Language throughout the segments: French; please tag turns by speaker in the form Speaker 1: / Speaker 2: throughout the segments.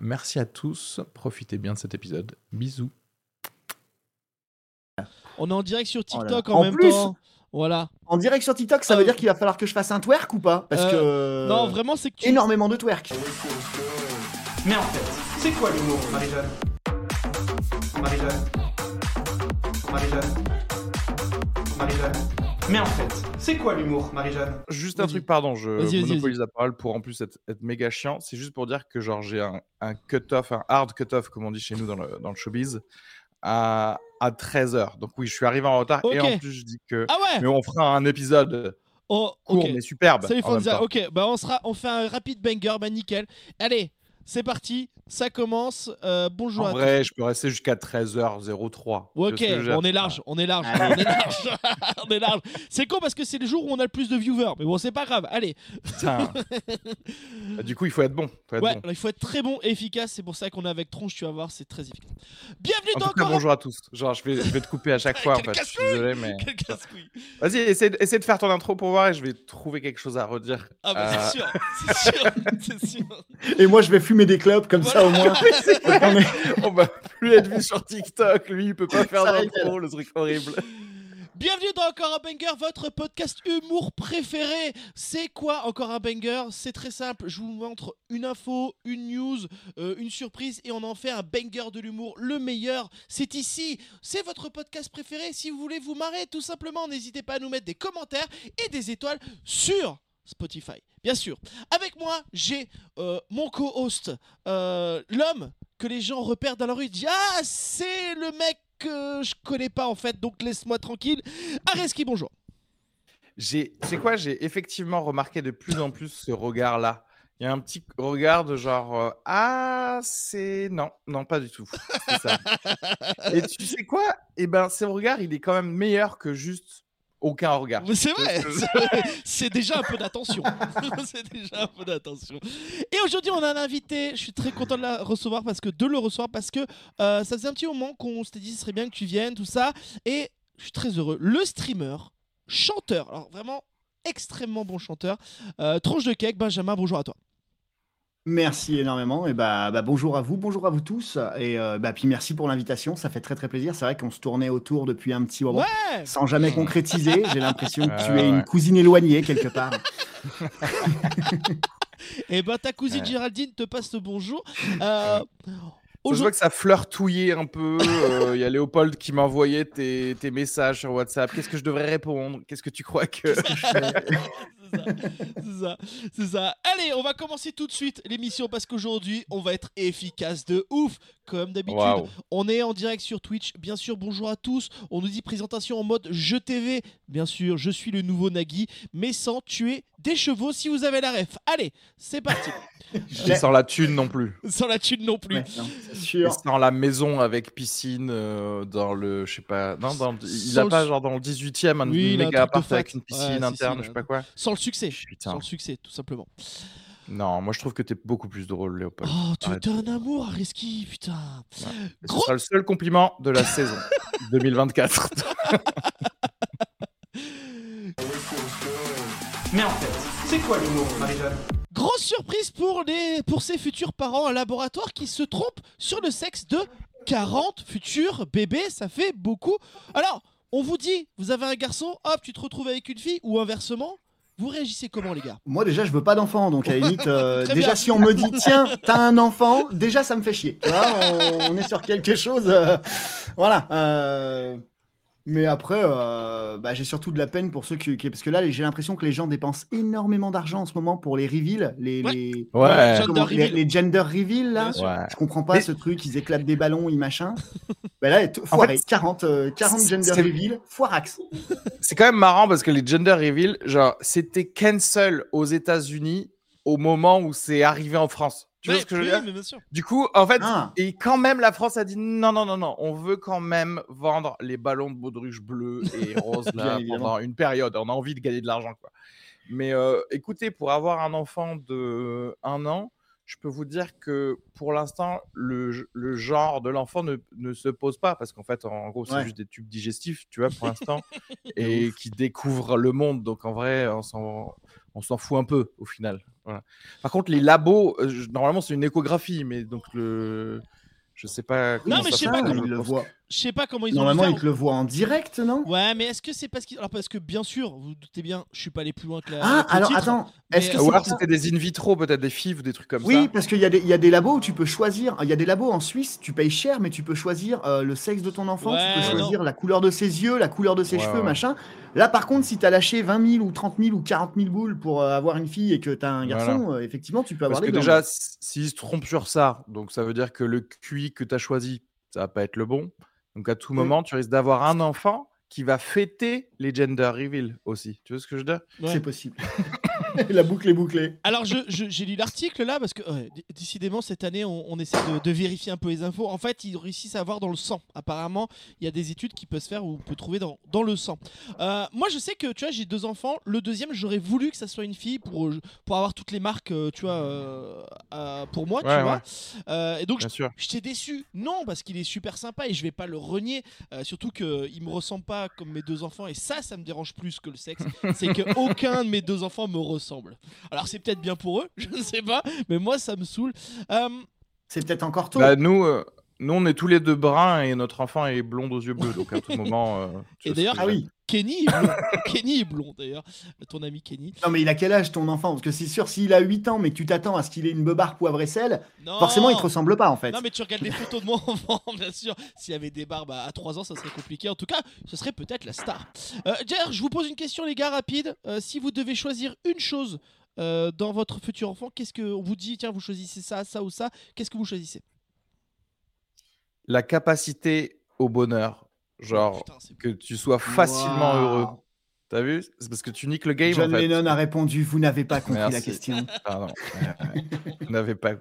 Speaker 1: Merci à tous, profitez bien de cet épisode. Bisous.
Speaker 2: On est en direct sur
Speaker 3: Oh
Speaker 2: TikTok en,
Speaker 3: En
Speaker 2: même
Speaker 3: plus
Speaker 2: temps. Voilà.
Speaker 3: En direct sur TikTok, ça
Speaker 2: Euh,
Speaker 3: veut dire qu'il va falloir que je fasse un twerk ou pas? Parce que.
Speaker 2: Non, vraiment, c'est que tu.
Speaker 3: Énormément de twerk.
Speaker 4: Mais en fait, c'est quoi l'humour, Marie-Jeanne? Marie-Jeanne? Marie-Jeanne? Marie-Jeanne? Mais en fait, c'est quoi l'humour, Marie-Jeanne?
Speaker 1: Juste un truc, pardon, je
Speaker 2: Vas-y, vas-y,
Speaker 1: monopolise la parole pour en plus être, être méga chiant. C'est juste pour dire que genre j'ai un, un cut-off, un hard cut-off, comme on dit chez nous dans le, dans le showbiz, à, à 13h. Donc oui, je suis arrivé en retard et en plus je dis que...
Speaker 2: Ah ouais
Speaker 1: Mais on fera un épisode
Speaker 2: Oh,
Speaker 1: court
Speaker 2: ok.
Speaker 1: mais superbe.
Speaker 2: Salut Fonza. Ok, bah on sera, on fait un rapide banger, bah nickel. Allez, c'est parti, ça commence. Euh, bonjour
Speaker 1: En
Speaker 2: à
Speaker 1: vrai, je peux rester jusqu'à 13h03.
Speaker 2: tous.
Speaker 1: Tu
Speaker 2: Ok, on est large, on est large, on est large, on est large. C'est con parce que c'est le jour où on a le plus de viewers, mais bon, c'est pas grave. Allez.
Speaker 1: Bah, du coup, il faut être bon. faut être
Speaker 2: ouais,
Speaker 1: bon.
Speaker 2: il faut être très bon et efficace. C'est pour ça qu'on est avec Tronche, tu vas voir, c'est très efficace. Bienvenue
Speaker 1: En
Speaker 2: dans
Speaker 1: tout cas, bonjour à tous. Genre, je vais, je vais te couper à chaque fois. En fait. Je suis désolé, mais. Vas-y, essaie, de- essaie de faire ton intro pour voir et je vais trouver quelque chose à redire.
Speaker 2: Ah bah
Speaker 1: Euh,
Speaker 2: c'est sûr, c'est sûr, c'est sûr.
Speaker 3: Et moi, je vais fumer des clubs comme ça au moins. On
Speaker 1: va plus être vu sur TikTok. Lui, il peut pas faire d'intro, le truc horrible.
Speaker 2: Bienvenue dans Encore un Banger, votre podcast humour préféré. C'est quoi Encore un Banger? C'est très simple. Je vous montre une info, une news, euh, une surprise et on en fait un banger de l'humour. Le meilleur, c'est ici. C'est votre podcast préféré. Si vous voulez vous marrer, tout simplement, n'hésitez pas à nous mettre des commentaires et des étoiles sur Spotify. Bien sûr. Avec moi, j'ai euh, mon co-host, euh, l'homme que les gens repèrent dans la rue. Disent Ah, c'est le mec que je connais pas en fait, donc laisse-moi tranquille. Areski, bonjour.
Speaker 1: J'ai, c'est quoi J'ai effectivement remarqué de plus en plus ce regard-là. Il y a un petit regard de genre euh, ah c'est non non pas du tout. C'est ça. Et tu sais quoi? Eh ben, ce regard, il est quand même meilleur que juste aucun regard.
Speaker 2: Mais C'est vrai,
Speaker 1: Parce que-
Speaker 2: c'est vrai. c'est déjà un peu d'attention. c'est déjà un peu d'attention. Et aujourd'hui, on a un invité. Je suis très content de la recevoir parce que de le recevoir parce que euh, ça faisait un petit moment qu'on s'était dit ce serait bien que tu viennes, tout ça. Et je suis très heureux. Le streamer, chanteur, alors vraiment extrêmement bon chanteur, euh, Tronche de Cake, Benjamin, bonjour à toi.
Speaker 3: Merci énormément. Et bah, bah, bonjour à vous, bonjour à vous tous. Et euh, bah, puis merci pour l'invitation. Ça fait très très plaisir. C'est vrai qu'on se tournait autour depuis un petit moment.
Speaker 2: Ouais
Speaker 3: Sans jamais concrétiser. J'ai l'impression que tu es une cousine éloignée quelque part.
Speaker 2: Et ben ta cousine. Géraldine te passe le bonjour. Euh, Aujourd'hui-
Speaker 1: voit que ça flirtouillait un peu. euh, Il y a Léopold qui m'envoyait tes, tes messages sur WhatsApp. Qu'est-ce que je devrais répondre? Qu'est-ce que tu crois que je fais?
Speaker 2: C'est ça, c'est ça, c'est ça. Allez, on va commencer tout de suite l'émission parce qu'aujourd'hui, on va être efficace de ouf. Comme d'habitude, on est en direct sur Twitch. Bien sûr, bonjour à tous. On nous dit présentation en mode jeu TV. Bien sûr, je suis le nouveau Nagui, mais sans tuer des chevaux si vous avez la ref. Allez, c'est parti.
Speaker 1: Sans la thune non plus.
Speaker 2: sans la thune non plus.
Speaker 3: Ouais, non, sûr.
Speaker 1: sans la maison avec piscine euh, dans le. Je sais pas. Non, dans il
Speaker 2: Sans
Speaker 1: a
Speaker 2: le
Speaker 1: pas genre dans le 18ème un
Speaker 2: Oui,
Speaker 1: méga appart avec une
Speaker 2: Ouais,
Speaker 1: piscine interne,
Speaker 2: si,
Speaker 1: je sais pas quoi.
Speaker 2: Sans le succès.
Speaker 1: Putain.
Speaker 2: Sans le succès, tout simplement.
Speaker 1: Non, moi je trouve que t'es beaucoup plus drôle, Léopold.
Speaker 2: Oh, tu
Speaker 1: Arrête.
Speaker 2: es un amour, Reski, putain.
Speaker 1: Et Ce sera le seul compliment de la saison 2024.
Speaker 4: Mais en fait, c'est quoi l'humour, Marie-Jeanne?
Speaker 2: Grosse surprise pour, les, pour ces futurs parents en laboratoire qui se trompent sur le sexe de 40 futurs bébés. Ça fait beaucoup. Alors, on vous dit, vous avez un garçon, hop, tu te retrouves avec une fille, ou inversement. Vous réagissez comment, les gars?
Speaker 3: Moi déjà je veux pas d'enfant donc à la limite euh, déjà
Speaker 2: bien.
Speaker 3: si on me dit tiens t'as un enfant déjà ça me fait chier tu vois on, on est sur quelque chose euh, voilà euh, Mais après, euh, bah, j'ai surtout de la peine pour ceux qui, qui- Parce que là, j'ai l'impression que les gens dépensent énormément d'argent en ce moment pour les reveals, les,
Speaker 2: Ouais.
Speaker 3: les,
Speaker 1: Ouais.
Speaker 2: Gender
Speaker 3: comment- les-
Speaker 2: reveal.
Speaker 3: les gender reveals, là.
Speaker 1: Ouais.
Speaker 3: Je comprends pas
Speaker 1: Mais-
Speaker 3: ce truc, ils éclatent des ballons, ils machin. bah là, foiré, 40, euh, 40
Speaker 1: c'est-
Speaker 3: gender reveals, foirax.
Speaker 1: C'est quand même marrant parce que les gender reveal, genre, c'était cancel aux États-Unis au moment où c'est arrivé en France. Tu vois ce que je veux
Speaker 2: oui,
Speaker 1: dire
Speaker 2: mais bien sûr.
Speaker 1: Du coup, en fait,
Speaker 3: Ah.
Speaker 1: et quand même, la France a dit non, non, non, non, on veut quand même vendre les ballons de baudruche bleus et là
Speaker 3: évidemment.
Speaker 1: pendant une période. On a envie de gagner de l'argent, quoi. Mais euh, écoutez, pour avoir un enfant de un an, je peux vous dire que pour l'instant, le, le genre de l'enfant ne, ne se pose pas parce qu'en fait, en gros, c'est
Speaker 3: Ouais.
Speaker 1: juste des tubes digestifs, tu vois, pour l'instant, et qui découvrent le monde. Donc en vrai, on s'en, on s'en fout un peu au final. Voilà. Par contre, les labos, euh, normalement, c'est une échographie, mais donc le. Je sais pas. comment
Speaker 2: mais
Speaker 1: ça
Speaker 2: je sais pas comment-
Speaker 3: le voient.
Speaker 2: Je sais pas comment ils ont
Speaker 3: Normalement,
Speaker 2: dû
Speaker 3: ils te le voient en direct, non?
Speaker 2: Ouais, mais est-ce que c'est parce qu'ils. Alors, parce que bien sûr, vous vous doutez bien, je suis pas allé plus loin que la.
Speaker 3: Ah,
Speaker 2: que
Speaker 3: alors
Speaker 2: titre,
Speaker 3: attends, est-ce que c'est
Speaker 1: Ou alors c'était des in vitro, peut-être des FIV ou des trucs comme
Speaker 3: Oui,
Speaker 1: ça.
Speaker 3: parce qu'il y, a des- y a des labos où tu peux choisir. Il y a des labos en Suisse, tu payes cher, mais tu peux choisir euh, le sexe de ton enfant,
Speaker 2: Ouais,
Speaker 3: tu peux
Speaker 2: non.
Speaker 3: choisir la couleur de ses yeux, la couleur de ses
Speaker 1: Ouais,
Speaker 3: cheveux,
Speaker 1: ouais.
Speaker 3: machin. Là, par contre, si tu as lâché 20 000 ou 30 000 ou 40 000 boules pour euh, avoir une fille et que tu as un garçon, euh, effectivement, tu peux avoir
Speaker 1: Parce que déjà, s'ils se trompent sur ça, donc ça veut dire que le QI que tu as choisi, ça va pas être le bon. Donc à tout
Speaker 3: Mm.
Speaker 1: moment, tu risques d'avoir un enfant qui va fêter les gender reveal aussi. Tu vois ce que je veux dire?
Speaker 2: Ouais.
Speaker 3: C'est possible. la boucle est bouclée.
Speaker 2: Alors, je- je- j'ai lu l'article là parce que décidément cette année on, on essaie de, de vérifier un peu les infos. En fait, ils réussissent à avoir dans le sang. Apparemment, il y a des études qui peuvent se faire où on peut trouver dans, dans le sang. Euh, moi, je sais que tu vois, j'ai deux enfants. Le deuxième, j'aurais voulu que ça soit une fille pour, euh, pour avoir toutes les marques, euh, tu vois, euh, euh, pour moi, tu
Speaker 1: Ouais,
Speaker 2: vois. Euh, et donc,
Speaker 1: Bien sûr.
Speaker 2: J'étais déçu. Non, parce qu'il est super sympa et je vais pas le renier. Euh, surtout qu'il me ressemble pas comme mes deux enfants et ça, ça me dérange plus que le sexe. C'est que aucun de mes deux enfants me ressemble. Alors c'est peut-être bien pour eux, je ne sais pas, mais moi ça me saoule. Euh,
Speaker 3: C'est peut-être encore tôt.
Speaker 1: Bah, nous, euh, nous, on est tous les deux bruns et notre enfant est blond aux yeux bleus. Donc à tout moment. euh,
Speaker 2: Et d'ailleurs-
Speaker 3: ah oui.
Speaker 2: Kenny est blond. Kenny est blond d'ailleurs. Ton ami Kenny.
Speaker 3: Non, mais il a quel âge ton enfant? Parce que c'est sûr, s'il a 8 ans, mais que tu t'attends à ce qu'il ait une beubare poivre et sel,
Speaker 2: Non.
Speaker 3: forcément, il te ressemble pas en fait.
Speaker 2: Non mais tu regardes les photos de mon enfant, bien sûr. S'il y avait des barbes à 3 ans, ça serait compliqué. En tout cas, ce serait peut-être la star. Euh, d'ailleurs, je vous pose une question, les gars, rapide. Euh, si vous devez choisir une chose euh, dans votre futur enfant, qu'est-ce que on vous dit Tiens, vous choisissez ça, ça ou ça. Qu'est-ce que vous choisissez?
Speaker 1: La capacité au bonheur. Genre,
Speaker 2: Putain, c'est
Speaker 1: que tu sois facilement heureux. T'as vu? C'est parce que tu niques le game
Speaker 3: John
Speaker 1: en fait.
Speaker 3: Lennon a répondu Vous n'avez pas compris la question.
Speaker 1: Pardon. Euh, Vous n'avez pas.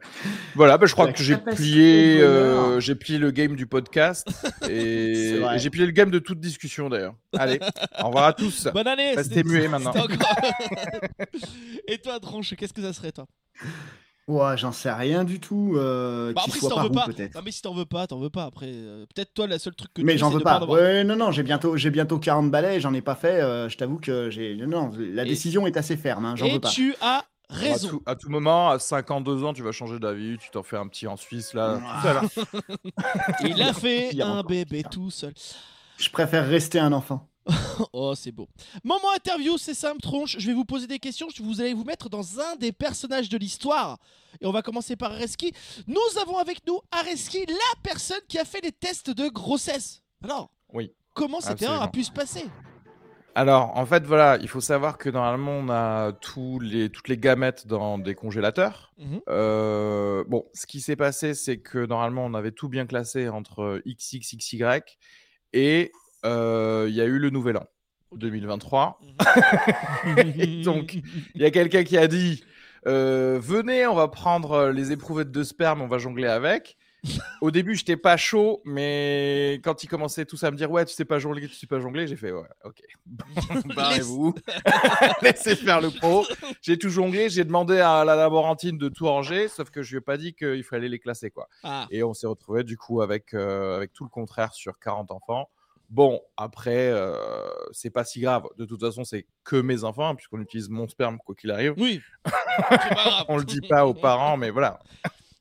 Speaker 1: Voilà, bah, je crois
Speaker 3: La
Speaker 1: que j'ai plié, euh, j'ai plié le game du podcast et, j'ai plié le game de toute discussion d'ailleurs. Allez, au revoir à tous.
Speaker 2: Bonne année
Speaker 1: Restez
Speaker 2: c'était-
Speaker 1: muets maintenant.
Speaker 2: encore- Et toi, Dranche, qu'est-ce que ça serait, toi?
Speaker 3: Ouais, j'en sais rien du tout. Euh,
Speaker 2: Bah après, si t'en veux pas.
Speaker 3: peut-être.
Speaker 2: Non, mais si t'en veux pas, t'en veux pas. Après, euh, peut-être toi, la seule truc que
Speaker 3: Mais
Speaker 2: tu
Speaker 3: j'en veux pas.
Speaker 2: avoir.
Speaker 3: Ouais, non, non, j'ai bientôt, j'ai bientôt 40 balais, j'en ai pas fait. euh, je t'avoue que j'ai. Non, la
Speaker 2: Et-
Speaker 3: décision est assez ferme, hein, j'en
Speaker 2: Et
Speaker 3: veux pas.
Speaker 2: tu as
Speaker 1: À
Speaker 2: raison.
Speaker 1: tout, à tout moment, à 52 ans, tu vas changer d'avis, tu t'en fais un petit en Suisse là. Tout.
Speaker 2: Il a fait un bébé tout seul.
Speaker 3: Je préfère rester un enfant.
Speaker 2: Oh, c'est beau. Moment interview, c'est simple, tronche. Je vais vous poser des questions. Vous allez vous mettre dans un des personnages de l'histoire. Et on va commencer par Areski. Nous avons avec nous Areski, la personne qui a fait les tests de grossesse. Alors,
Speaker 1: Oui,
Speaker 2: comment cette erreur a pu se passer?
Speaker 1: Alors, en fait, voilà, il faut savoir que normalement, on a tous les, toutes les gamètes dans des congélateurs.
Speaker 2: Mhm.
Speaker 1: Euh, bon, ce qui s'est passé, c'est que normalement, on avait tout bien classé entre XXXY et il y a eu le nouvel an 2023. Et donc, Il y a quelqu'un qui a dit euh, Venez, on va prendre euh, les éprouvettes de sperme, on va jongler avec. Au début, j'étais pas chaud, mais quand ils commençaient tous à me dire Ouais, tu sais pas jongler, tu sais pas jongler, j'ai fait Ouais, ok. Barrez-vous. Laissez faire le pro. J'ai tout jonglé, j'ai demandé à la laborantine de tout ranger, sauf que je lui ai pas dit qu'il fallait les classer. quoi.
Speaker 2: Ah,
Speaker 1: Et on s'est retrouvé du coup avec, euh, avec tout le contraire sur 40 enfants. Bon, après, euh, c'est pas si grave. De toute façon, c'est que mes enfants, hein, puisqu'on utilise mon sperme, quoi qu'il arrive.
Speaker 2: oui.
Speaker 1: On le dit pas aux parents, mais voilà.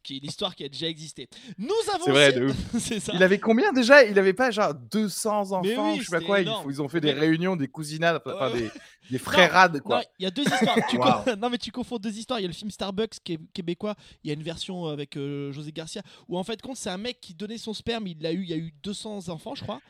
Speaker 2: Qui est une histoire qui a déjà existé. Nous avons.
Speaker 1: C'est vrai, de ouf.
Speaker 2: c'est ça.
Speaker 1: Il avait combien déjà? Il avait pas genre 200 enfants,
Speaker 2: oui,
Speaker 1: je sais pas quoi. Ils, ont fait des
Speaker 2: Mais-
Speaker 1: réunions, des cousinades, enfin
Speaker 2: Ouais,
Speaker 1: des, des frères rades, quoi.
Speaker 2: il y a deux histoires. Tu
Speaker 3: Waouh.
Speaker 2: con- non, mais tu confonds deux histoires. Il y a le film Starbucks qui est québécois. Il y a une version avec euh, José Garcia où en fait, compte, c'est un mec qui donnait son sperme. Il l'a eu. Il y a eu 200 enfants, je crois.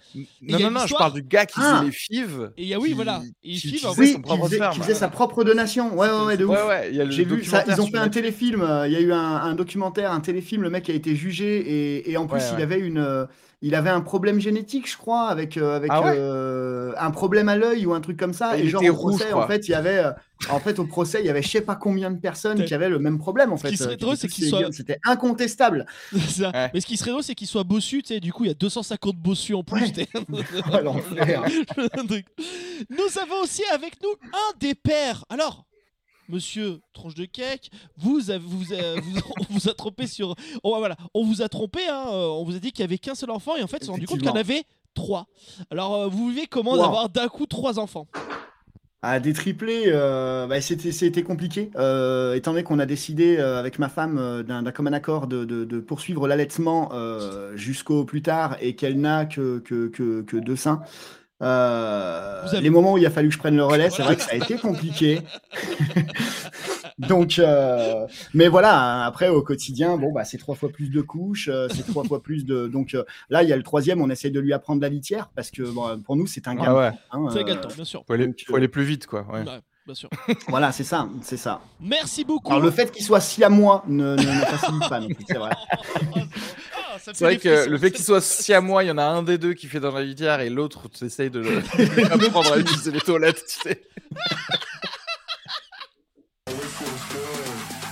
Speaker 1: Non, non, non, je parle du gars qui
Speaker 3: Ah.
Speaker 1: faisait les fives.
Speaker 2: Et il y a oui,
Speaker 1: qui-
Speaker 2: voilà. Et
Speaker 1: qui
Speaker 2: Fiv,
Speaker 1: utilisait
Speaker 2: en
Speaker 3: Oui,
Speaker 1: son
Speaker 3: qui
Speaker 1: propre
Speaker 3: faisait,
Speaker 1: sperme.
Speaker 3: qui faisait sa propre donation. Ouais, ouais, ouais, de ouf.
Speaker 1: Ouais, ouais,
Speaker 3: J'ai vu ça, ils ont fait un téléfilm, euh, il y a eu un, un documentaire, un téléfilm, le mec a été jugé et, et en plus il avait une euh, il avait un problème génétique, je crois, avec, euh, avec
Speaker 1: Ah ouais
Speaker 3: euh, un problème à l'œil ou un truc comme ça.
Speaker 1: Ah,
Speaker 3: et genre
Speaker 1: était
Speaker 3: au procès, en fait, il y avait, euh, en fait, au procès, il y avait je sais pas combien de personnes qui avaient le même problème, en fait.
Speaker 2: qui serait drôle, c'est qu'il soit-
Speaker 3: C'était incontestable.
Speaker 2: C'est ça.
Speaker 1: Ouais.
Speaker 2: Mais ce qui serait drôle, c'est qu'il soit bossu. Tu sais, du coup, il y a 250 bossus en plus.
Speaker 3: Ouais. Oh,
Speaker 2: truc. Nous avons aussi avec nous un des pères. Alors, monsieur Tronche de Cake, vous, avez, vous, euh, vous- on vous a trompé sur. Oh, voilà, on vous a trompé. hein, euh, on vous a dit qu'il y avait qu'un seul enfant et en fait, on s'est rendu compte qu'il y en avait trois. Alors, euh, vous vivez comment
Speaker 3: Wow.
Speaker 2: d'avoir d'un coup trois enfants?
Speaker 3: À des triplés, euh, bah, c'était c'était compliqué, euh, étant donné qu'on a décidé euh, avec ma femme d'un d'un commun accord de, de- de poursuivre l'allaitement jusqu'au plus tard et qu'elle n'a que, que, que, que deux seins. Euh,
Speaker 2: avez-
Speaker 3: Les moments où il a fallu que je prenne le relais, c'est vrai que ça a été compliqué. Donc, euh, mais voilà, après au quotidien, bon bah c'est trois fois plus de couches, euh, c'est trois fois plus de. Donc euh, là, il y a le troisième, on essaye de lui apprendre la litière parce que bon, pour nous c'est un
Speaker 1: Ah
Speaker 3: gamin.
Speaker 1: ouais,
Speaker 3: hein,
Speaker 2: C'est
Speaker 3: euh,
Speaker 2: gâteau, bien sûr.
Speaker 1: faut aller,
Speaker 3: Donc,
Speaker 1: faut aller plus vite, quoi. Ouais.
Speaker 2: Bien sûr.
Speaker 3: voilà, c'est ça, c'est ça.
Speaker 2: Merci beaucoup.
Speaker 3: Alors le fait qu'il soit si à moi ne, ne, ne facilite pas, non plus, c'est vrai.
Speaker 2: Ah,
Speaker 1: C'est vrai que
Speaker 2: frissons.
Speaker 1: le fait qu'il soit si à moi, il y en a un des deux qui fait dans la litière et l'autre, tu essayes de le apprendre à utiliser les toilettes, tu sais.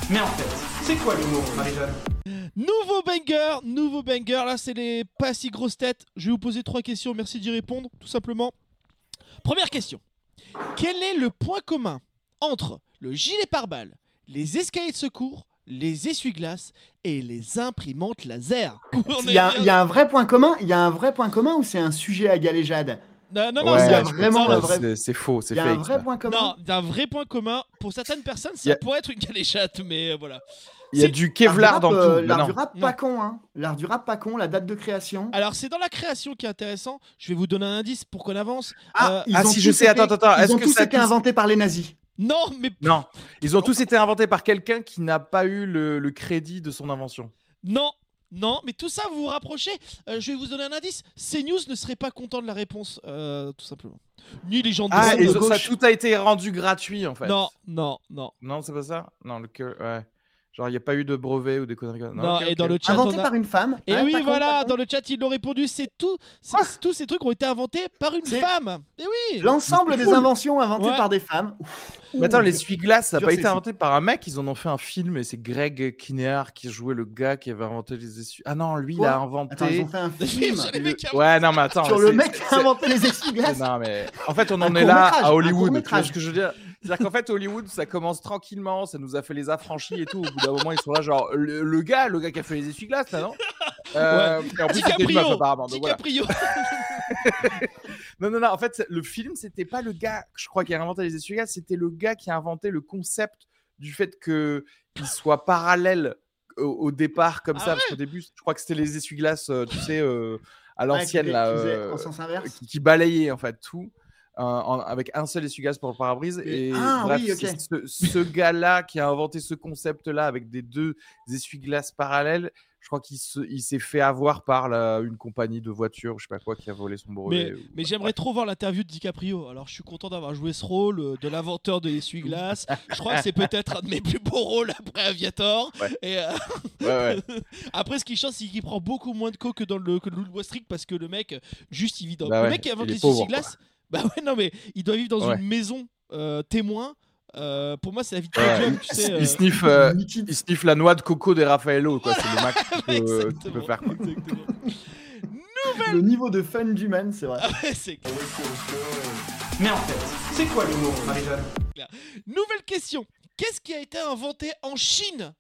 Speaker 4: Mais en fait, c'est quoi l'humour, Marie-Jeanne?
Speaker 2: Nouveau banger, nouveau banger. Là, c'est les pas si grosses têtes. Je vais vous poser trois questions. Merci d'y répondre, tout simplement. Première question. Quel est le point commun entre le gilet pare-balles, les escaliers de secours, les essuie-glaces et les imprimantes laser
Speaker 3: Il y, a,
Speaker 2: est
Speaker 3: il y a un vrai point commun, il y a un vrai point commun ou c'est un sujet à galéjade
Speaker 2: Non, non, non,
Speaker 1: Ouais,
Speaker 2: c'est-
Speaker 3: vraiment vrai-
Speaker 1: faux, c'est
Speaker 3: Il y a
Speaker 1: fake.
Speaker 3: un vrai
Speaker 1: ça.
Speaker 3: point commun?
Speaker 2: Non, d'un vrai point commun. Pour certaines personnes, ça pourrait être une galéchade, mais euh, voilà.
Speaker 1: Il y a du Kevlar dans tout.
Speaker 3: euh, L'art du rap pas con, hein. L'art du rap pas con, la date de création.
Speaker 2: Alors, c'est dans la création qui est intéressant. Je vais vous donner un indice pour qu'on avance.
Speaker 3: Ah,
Speaker 2: Euh,
Speaker 3: ils
Speaker 1: ah,
Speaker 3: ont
Speaker 1: si, je
Speaker 3: tous
Speaker 1: sais,
Speaker 3: été-
Speaker 1: attends, attends,
Speaker 3: Ils
Speaker 1: est-ce
Speaker 3: ont
Speaker 1: que
Speaker 3: tous
Speaker 1: ça
Speaker 3: été
Speaker 1: tous-
Speaker 3: inventés par les nazis.
Speaker 2: Non, mais
Speaker 1: Non, ils ont tous été inventés par quelqu'un qui n'a pas eu le, le crédit de son invention.
Speaker 2: Non, non, mais tout ça, vous vous rapprochez. Euh, je vais vous donner un indice. CNews ne serait pas content de la réponse, euh, tout simplement. Ni les gens de
Speaker 1: Ah,
Speaker 2: de
Speaker 1: et ça,
Speaker 2: gauche.
Speaker 1: tout a été rendu gratuit en fait.
Speaker 2: Non, non, non.
Speaker 1: Non, c'est pas ça? Non, le que. Ouais. Genre, il n'y a pas eu de brevet ou des conneries
Speaker 2: Non,
Speaker 1: ok,
Speaker 2: et dans le chat,
Speaker 3: Inventé
Speaker 2: on a-
Speaker 3: par une femme.
Speaker 2: Et
Speaker 3: Ouais,
Speaker 2: oui, voilà, dans le chat, ils l'ont répondu. C'est tout. c'est-
Speaker 3: Ah.
Speaker 2: tous ces trucs ont été inventés par une femme. Et oui.
Speaker 3: L'ensemble des
Speaker 1: Cool.
Speaker 3: inventions inventées
Speaker 2: Ouais.
Speaker 3: par des femmes.
Speaker 1: Mais attends, l'essuie-glace, ça n'a pas été
Speaker 3: fou.
Speaker 1: inventé par un mec, ils en ont fait un film et c'est Greg Kinnear qui jouait le gars qui avait inventé les essuie. Ah non, lui, il a inventé.
Speaker 3: Attends, ils ont fait un film
Speaker 1: le- Ouais, non, mais attends.
Speaker 3: sur le mec qui a inventé les essuie-glaces.
Speaker 1: Non, mais en fait, on en est là à Hollywood. Tu vois ce que je veux dire? C'est-à-dire qu'en fait, Hollywood, ça commence tranquillement, ça nous a fait les affranchis et tout. Au bout d'un moment, ils sont là, genre, le, le gars, le gars qui a fait les essuie-glaces, là, non? Euh, Et en plus, c'était une meuf,
Speaker 2: DiCaprio.
Speaker 1: apparemment. donc voilà. Non, non, non, en fait, le film, c'était pas le gars, je crois, qui a inventé les essuie-glaces, c'était le gars qui a inventé le concept du fait que il soit parallèle au, au départ, comme
Speaker 2: Ah
Speaker 1: ça. Parce qu'au début, je crois que c'était les essuie-glaces, euh, tu sais, euh, à l'ancienne,
Speaker 3: Ouais, qui-
Speaker 1: là. euh,
Speaker 3: En sens inverse.
Speaker 1: qui, qui balayait en fait tout en- avec un seul essuie-glace pour le pare-brise et
Speaker 3: Ah,
Speaker 1: bref,
Speaker 3: oui,
Speaker 1: ce, ce gars-là qui a inventé ce concept-là avec des deux essuie-glaces parallèles je crois qu'il se- il s'est fait avoir par la- une compagnie de voitures je sais pas quoi qui a volé son brevet
Speaker 2: Mais,
Speaker 1: ou-
Speaker 2: mais j'aimerais trop voir l'interview de DiCaprio. Alors, je suis content d'avoir joué ce rôle euh, de l'inventeur de l'essuie-glace. Je crois que c'est peut-être un de mes plus beaux rôles après Aviator.
Speaker 1: Ouais.
Speaker 2: Et, euh,
Speaker 1: Ouais, ouais.
Speaker 2: après, ce qui change, c'est qu'il prend beaucoup moins de coke que dans le, que Wall Street parce que le mec, juste, il vit dans.
Speaker 1: Bah
Speaker 2: le
Speaker 1: ouais,
Speaker 2: mec qui invente
Speaker 1: il
Speaker 2: bah ouais, non, mais il doit vivre dans
Speaker 1: Ouais.
Speaker 2: une maison euh, témoin. Euh, pour moi, c'est la vie de
Speaker 1: Ouais,
Speaker 2: Job,
Speaker 1: il,
Speaker 2: tu sais. euh,
Speaker 1: il sniffe, euh, il sniffe la noix de coco des Raffaello quoi c'est le max que tu peux, faire quoi.
Speaker 2: exactement.
Speaker 3: Le niveau de fun du man, c'est vrai.
Speaker 2: Ah ouais, c'est
Speaker 4: Mais en fait, c'est quoi l'humour, Marie-Jeanne?
Speaker 2: Nouvelle question. Qu'est-ce qui a été inventé en Chine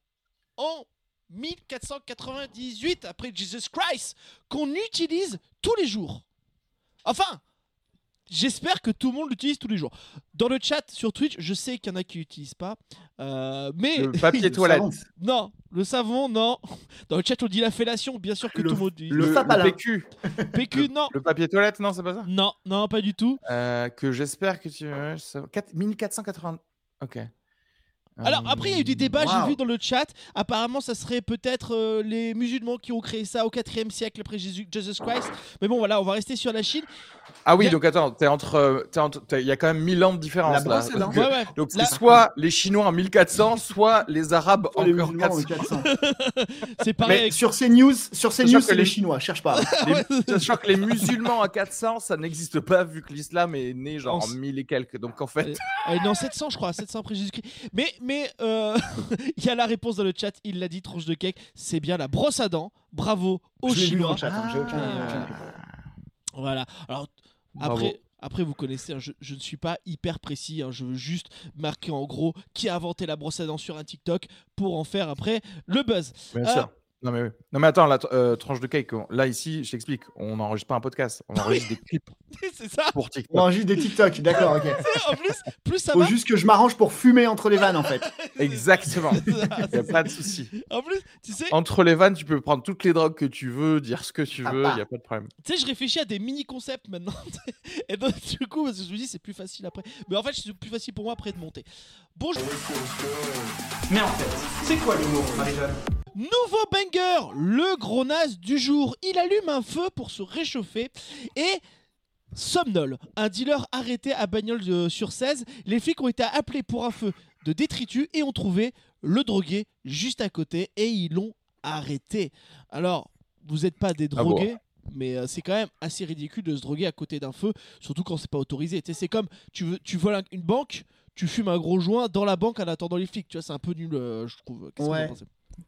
Speaker 2: en 1498 après Jesus Christ qu'on utilise tous les jours? Enfin, J'espère que tout le monde l'utilise tous les jours. Dans le chat sur Twitch, je sais qu'il y en a qui l'utilisent pas. euh, mais
Speaker 1: Le papier
Speaker 3: Le
Speaker 1: toilette.
Speaker 2: non, le savon, non. Dans le chat, on dit la fellation, bien sûr que
Speaker 3: Le-
Speaker 2: tout le monde utilise.
Speaker 3: le
Speaker 1: Le, PQ.
Speaker 2: PQ, non.
Speaker 1: Le papier toilette, non, c'est pas ça?
Speaker 2: Non, non, pas du tout.
Speaker 1: Euh, Que j'espère que tu. ouais, ça- 4 1480. Ok.
Speaker 2: Alors
Speaker 1: Euh,
Speaker 2: après, il y a eu des débats, j'ai vu dans le chat. Apparemment, ça serait peut-être euh, les musulmans qui ont créé ça au 4e siècle après Jésus, Jesus Christ. Mais bon, voilà, on va rester sur la Chine.
Speaker 1: Ah oui, donc attends, t'es entre. t'es entre- t'as- Il y a quand même 1000 ans de différence
Speaker 3: La
Speaker 1: là. Donc,
Speaker 2: Ouais, ouais.
Speaker 1: donc c'est soit les Chinois en 1400, soit les Arabes
Speaker 3: Pour les
Speaker 1: encore
Speaker 3: musulmans,
Speaker 1: 400.
Speaker 3: en 400.
Speaker 2: C'est pareil.
Speaker 3: Mais
Speaker 2: avec-
Speaker 3: sur ces news, sur ces news,
Speaker 1: que les-
Speaker 3: Chinois. Cherche pas.
Speaker 1: Les- Sachant que les musulmans à 400, ça n'existe pas vu que l'islam est né genre
Speaker 2: En
Speaker 1: en
Speaker 2: s-
Speaker 1: 1000 et quelques. Donc en fait,
Speaker 2: Euh, non, 700, je crois, 700 après Jésus-Christ. Mais, mais euh, il y a la réponse dans le chat. Il l'a dit, tronche de cake. C'est bien la brosse à dents. Bravo aux
Speaker 3: Je
Speaker 2: Chinois.
Speaker 3: dans le chat. hein,
Speaker 2: Ah.
Speaker 3: aucun.
Speaker 2: Voilà. Alors
Speaker 1: bravo.
Speaker 2: après. Après, vous connaissez, hein, je, je ne suis pas hyper précis, hein, je veux juste marquer en gros qui a inventé la brosse à dents sur un TikTok pour en faire après le buzz.
Speaker 1: bien sûr. Non mais, oui. non mais attends, la euh, tranche de cake, on- là ici, je t'explique, on n'enregistre pas un podcast, on enregistre des clips
Speaker 2: c'est ça
Speaker 1: pour
Speaker 3: On
Speaker 1: TikTok.
Speaker 3: enregistre des TikTok, d'accord, ok.
Speaker 2: En plus, plus ça
Speaker 3: Faut
Speaker 2: va.
Speaker 3: juste que je m'arrange pour fumer entre les vannes en fait.
Speaker 1: Exactement. Il n'y a pas de souci.
Speaker 2: En plus, tu sais,
Speaker 1: Entre les vannes, tu peux prendre toutes les drogues que tu veux, dire ce que tu
Speaker 3: Ah
Speaker 1: veux, il n'y a pas de problème.
Speaker 2: tu sais, je réfléchis à des mini concepts maintenant. Et donc, du coup, parce que je me dis, c'est plus facile après. Mais en fait, c'est plus facile pour moi après de monter. Bonjour.
Speaker 4: Mais en fait, c'est quoi l'humour, Marie-Jeanne?
Speaker 2: Nouveau banger, le gros naze du jour. Il allume un feu pour se réchauffer et somnole. Un dealer arrêté à bagnole de- sur 16. Les flics ont été appelés pour un feu de détritus et ont trouvé le drogué juste à côté et ils l'ont arrêté. Alors, vous n'êtes pas des
Speaker 1: Ah bon
Speaker 2: drogués. Mais euh, c'est quand même assez ridicule de se droguer à côté d'un feu, surtout quand c'est pas autorisé. C'est comme tu, veux, tu voles un- une banque, tu fumes un gros joint dans la banque en attendant les flics. Tu vois, c'est un peu nul, euh, je trouve. Que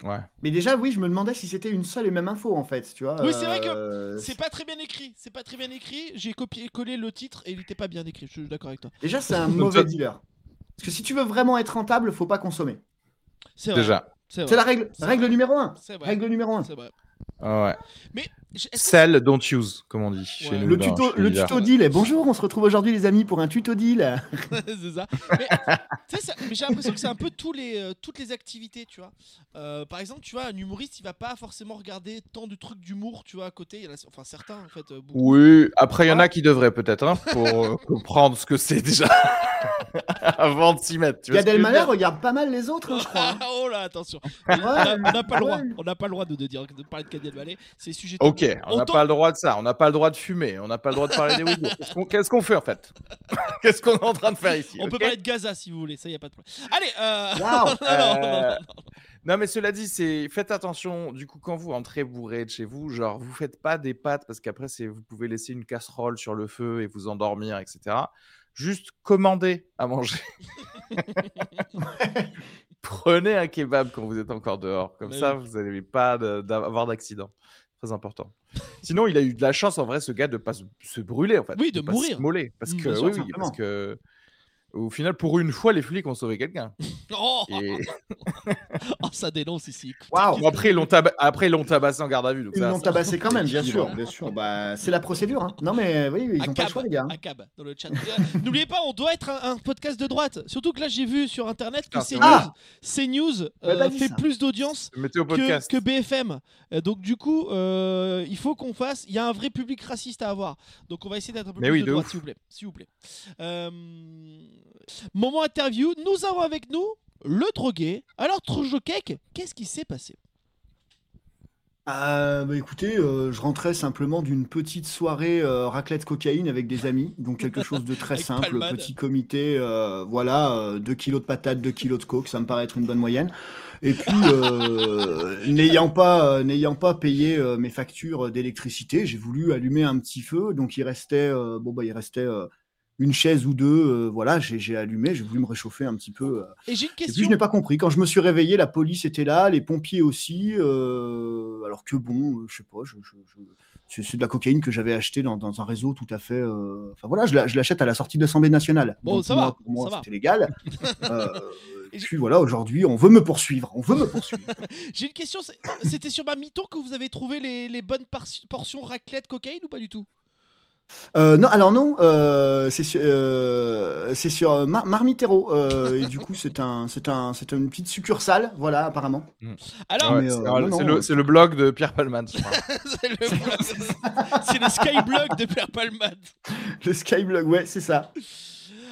Speaker 3: Ouais. Mais déjà, oui, je me demandais si c'était une seule et même info en fait, tu vois.
Speaker 2: Oui, c'est vrai que
Speaker 3: euh,
Speaker 2: C'est pas très bien écrit. C'est pas très bien écrit. J'ai copié-collé le titre et il était pas bien écrit. Je suis d'accord avec toi.
Speaker 3: Déjà, c'est un mauvais dealer. Parce que si tu veux vraiment être rentable, faut pas consommer.
Speaker 2: C'est vrai.
Speaker 1: Déjà.
Speaker 2: C'est
Speaker 3: la règle, règle
Speaker 2: vrai.
Speaker 3: numéro un.
Speaker 2: C'est vrai.
Speaker 3: Règle numéro un.
Speaker 2: C'est vrai.
Speaker 1: Ah Ouais.
Speaker 2: Mais
Speaker 1: Sell, don't use, comme on dit chez nous.
Speaker 3: Le tuto, le tuto deal. est Bonjour, on se retrouve aujourd'hui les amis pour un tuto deal.
Speaker 2: c'est ça. Mais, tu sais, ça- mais j'ai l'impression que c'est un peu tous les, euh, toutes les activités, tu vois. Euh, par exemple, tu vois, un humoriste, il va pas forcément regarder tant de trucs d'humour, tu vois, à côté. Il y en a, enfin, certains, en fait. euh, beaucoup.
Speaker 1: Oui, après il y en a qui devraient peut-être, hein, pour euh, comprendre ce que c'est déjà avant de s'y mettre. Tu vois
Speaker 3: Gad Elmaleh regarde pas mal les autres, hein, je crois.
Speaker 2: Ah, oh là, attention. On n'a pas le droit.
Speaker 3: ouais.
Speaker 2: On n'a pas le droit de, de dire de parler de Gad Elmaleh. C'est sujet.
Speaker 1: Ok, on n'a pas le droit de ça, on n'a pas le droit de fumer, on n'a pas le droit de parler des Ouïghours. Qu'est-ce qu'on fait en fait? Qu'est-ce qu'on est en train de faire ici
Speaker 2: On peut parler de Gaza si vous voulez, ça y a pas de problème. Allez, euh... Non, non, non, non,
Speaker 1: Non mais cela dit, c'est faites attention. Du coup, quand vous entrez bourré de chez vous, genre vous faites pas des pâtes parce qu'après vous pouvez laisser une casserole sur le feu et vous endormir, etc. Juste commandez à manger. Prenez un kebab quand vous êtes encore dehors. Comme
Speaker 2: Mais
Speaker 1: ça,
Speaker 2: oui.
Speaker 1: vous n'allez pas d'avoir d'accident. Très important. Sinon, il a eu de la chance en vrai, ce gars, de pas se, se brûler en fait.
Speaker 2: Oui, de
Speaker 1: pas
Speaker 2: mourir.
Speaker 1: s'immoler. Parce
Speaker 2: Mm,
Speaker 1: que
Speaker 2: bien sûr,
Speaker 1: oui, oui,
Speaker 3: simplement.
Speaker 1: parce que au final, pour une fois, les flics ont sauvé quelqu'un.
Speaker 2: Oh,
Speaker 1: Et
Speaker 2: oh, ça dénonce ici.
Speaker 3: Waouh.
Speaker 1: Bon, après, ils l'ont tabassé en garde à vue. Donc
Speaker 3: Ils l'ont tabassé quand même, bien sûr, bien sûr. Bah, c'est la procédure. Hein. Non mais oui, oui, ils
Speaker 2: Un
Speaker 3: ont pas le choix les gars. hein.
Speaker 2: cab dans le chat. Euh, N'oubliez pas, on doit être un, un podcast de droite. Surtout que là, j'ai vu sur internet que
Speaker 1: Ah,
Speaker 2: CNews,
Speaker 3: vrai.
Speaker 2: CNews euh,
Speaker 3: bah,
Speaker 2: fait
Speaker 3: ça.
Speaker 2: plus d'audience
Speaker 1: Mettez au
Speaker 2: que,
Speaker 1: podcast.
Speaker 2: que BFM. Euh, donc du coup, euh, il faut qu'on fasse. Il y a un vrai public raciste à avoir. Donc on va essayer d'être un peu
Speaker 1: Mais
Speaker 2: plus
Speaker 1: oui,
Speaker 2: de
Speaker 1: de
Speaker 2: droite, s'il vous plaît. S'il vous plaît. Euh, moment interview. Nous avons avec nous le drogué. Alors Trojo Cake, qu'est-ce qui s'est passé?
Speaker 3: Euh, bah écoutez, euh, je rentrais simplement d'une petite soirée euh, raclette cocaïne avec des amis, donc quelque chose de très simple,
Speaker 2: palmade.
Speaker 3: petit comité, euh, voilà, 2 kilos de patates, 2 kilos de coke, ça me paraît être une bonne moyenne. Et puis, n'ayant pas, n'ayant pas payé mes factures d'électricité, j'ai voulu allumer un petit feu, donc il restait, bon bah il restait une chaise ou deux, euh, voilà, j'ai allumé, j'ai voulu me réchauffer un petit peu. euh,
Speaker 2: Et j'ai une
Speaker 3: et puis
Speaker 2: question.
Speaker 3: je n'ai pas compris. Quand je me suis réveillé, la police était là, les pompiers aussi. euh, alors que bon, je sais pas, je, je- je- c'est de la cocaïne que j'avais acheté dans, dans un réseau tout à fait. Enfin voilà, je la- je l'achète à la sortie de l'Assemblée nationale.
Speaker 2: Bon,
Speaker 3: Donc,
Speaker 2: ça
Speaker 3: moi,
Speaker 2: va,
Speaker 3: Pour moi, c'était légal.
Speaker 2: Et
Speaker 3: puis voilà, aujourd'hui, on veut me poursuivre. On veut me poursuivre.
Speaker 2: J'ai une question. C'était sur ma mytho que vous avez trouvé les, les bonnes portions raclette cocaïne ou pas du tout?
Speaker 3: Euh, non, alors non, euh, c'est sur, euh, c'est sur Mar- Marmitero. euh, et du coup, c'est un, c'est un, c'est une petite succursale, voilà, apparemment.
Speaker 2: Alors,
Speaker 1: Ouais,
Speaker 3: mais,
Speaker 1: c'est
Speaker 3: euh,
Speaker 1: alors,
Speaker 3: non,
Speaker 1: c'est
Speaker 3: non.
Speaker 1: le, c'est le blog de Pierre Palman. je crois.
Speaker 2: c'est le, c'est le Skyblog de Pierre Palmade.
Speaker 3: Le Skyblog, ouais, c'est ça.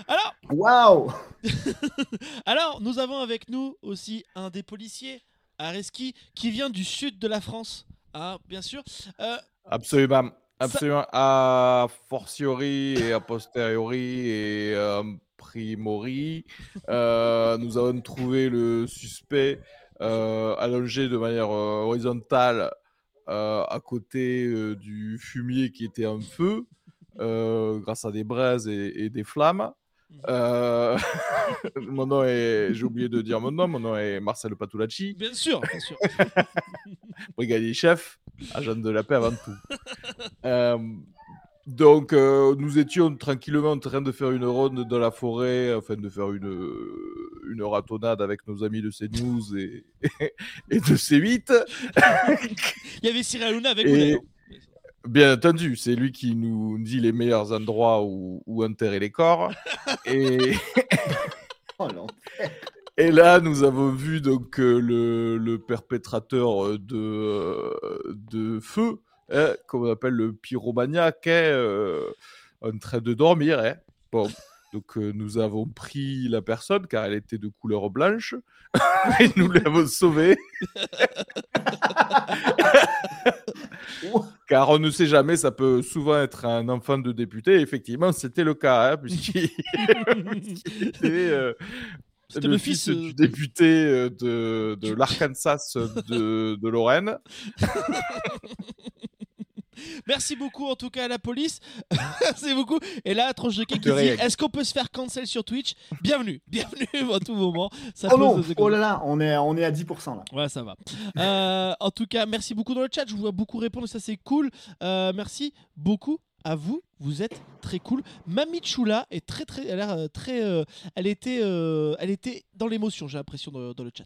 Speaker 2: Alors,
Speaker 3: Waouh
Speaker 2: alors, nous avons avec nous aussi un des policiers, Areski, qui vient du sud de la France. Ah, bien sûr. Euh,
Speaker 1: Absolument. Absolument. A fortiori et a posteriori et a primori, euh, nous avons trouvé le suspect euh, allongé de manière euh, horizontale euh, à côté euh, du fumier qui était en feu, euh, grâce à des braises et, et des flammes. Euh, mon nom est, j'ai oublié de dire mon nom, mon nom est Marcel Patulacci
Speaker 2: bien sûr, bien sûr.
Speaker 1: brigadier chef, agent de la paix avant tout. Euh, donc, euh, nous étions tranquillement en train de faire une ronde dans la forêt, afin de faire une, une ratonnade avec nos amis de CNews et, et de C8.
Speaker 2: Il y avait Cyril Hanouna avec
Speaker 1: Et-. Bien entendu, c'est lui qui nous dit les meilleurs endroits où, où enterrer les corps. Et,
Speaker 3: Oh non.
Speaker 1: Et là, nous avons vu donc euh, le, le perpétrateur euh, de, euh, de feu, hein, comme on appelle le pyromaniaque, hein, en train de dormir. hein. Bon, donc euh, nous avons pris la personne car elle était de couleur blanche et nous l'avons sauvée. car on ne sait jamais, ça peut souvent être un enfant de député. Effectivement, c'était le cas, hein, puisqu'il puisqu'il était. euh,
Speaker 2: C'était
Speaker 1: le,
Speaker 2: le
Speaker 1: fils,
Speaker 2: fils, euh,
Speaker 1: du député euh, de, de l'Arkansas de, de Lorraine.
Speaker 2: Merci beaucoup en tout cas à la police. Merci beaucoup. Et là, tranche de qui dit. Est-ce qu'on peut se faire cancel sur Twitch? Bienvenue, bienvenue à tout moment. Ça
Speaker 3: Oh non Oh là là, on est, on est à 10% là.
Speaker 2: Ouais, ça va. Euh, en tout cas, merci beaucoup dans le chat. Je vous vois beaucoup répondre, ça c'est cool. Euh, merci beaucoup à vous. Vous êtes très cool. Mamie Chula est très très, elle a l'air euh, très, euh, elle était, euh, elle était dans l'émotion. J'ai l'impression dans, dans le chat.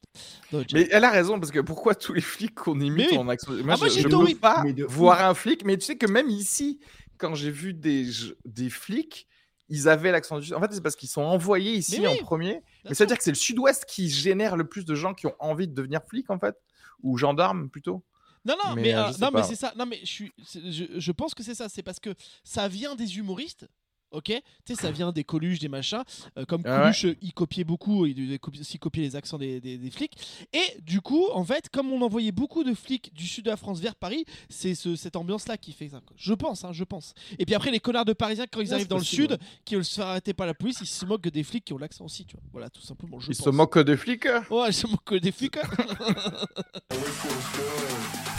Speaker 2: Dans le chat.
Speaker 1: Mais elle a raison, parce que pourquoi tous les flics qu'on imite
Speaker 2: Mais oui.
Speaker 1: en accent. Moi,
Speaker 2: Ah, moi,
Speaker 1: je,
Speaker 2: j'ai
Speaker 1: je
Speaker 2: été
Speaker 1: peux pas
Speaker 3: Mais de
Speaker 1: voir un flic, mais tu sais que même ici, quand j'ai vu des, des flics, ils avaient l'accent du Sud. En fait, c'est parce qu'ils sont envoyés ici
Speaker 2: Mais
Speaker 1: en
Speaker 2: oui,
Speaker 1: premier. Mais ça veut dire que c'est le Sud-Ouest qui génère le plus de gens qui ont envie de devenir flics, en fait, ou gendarmes plutôt?
Speaker 2: Non, non, mais,
Speaker 1: Mais, euh,
Speaker 2: euh, non, mais c'est ça. Non, mais je, suis, je pense que c'est ça. C'est parce que ça vient des humoristes. Ok, tu sais, ça vient des Coluche, des machins. euh, comme
Speaker 1: Ah ouais.
Speaker 2: Coluche, euh, il copiait beaucoup, il devait copier- aussi copier les accents des, des- des flics. Et du coup, en fait, comme on envoyait beaucoup de flics du sud de la France vers Paris, c'est ce- cette ambiance-là qui fait ça. Je pense, hein, je pense. Et puis après, les connards de Parisiens, quand ils
Speaker 3: Ouais,
Speaker 2: arrivent dans le sud, qui veulent se faire arrêter par la police, ils se moquent des flics qui ont l'accent aussi, tu vois. Voilà, tout simplement. Je
Speaker 1: Ils se moquent des flics
Speaker 2: Ouais, ils se moquent des flics. hein.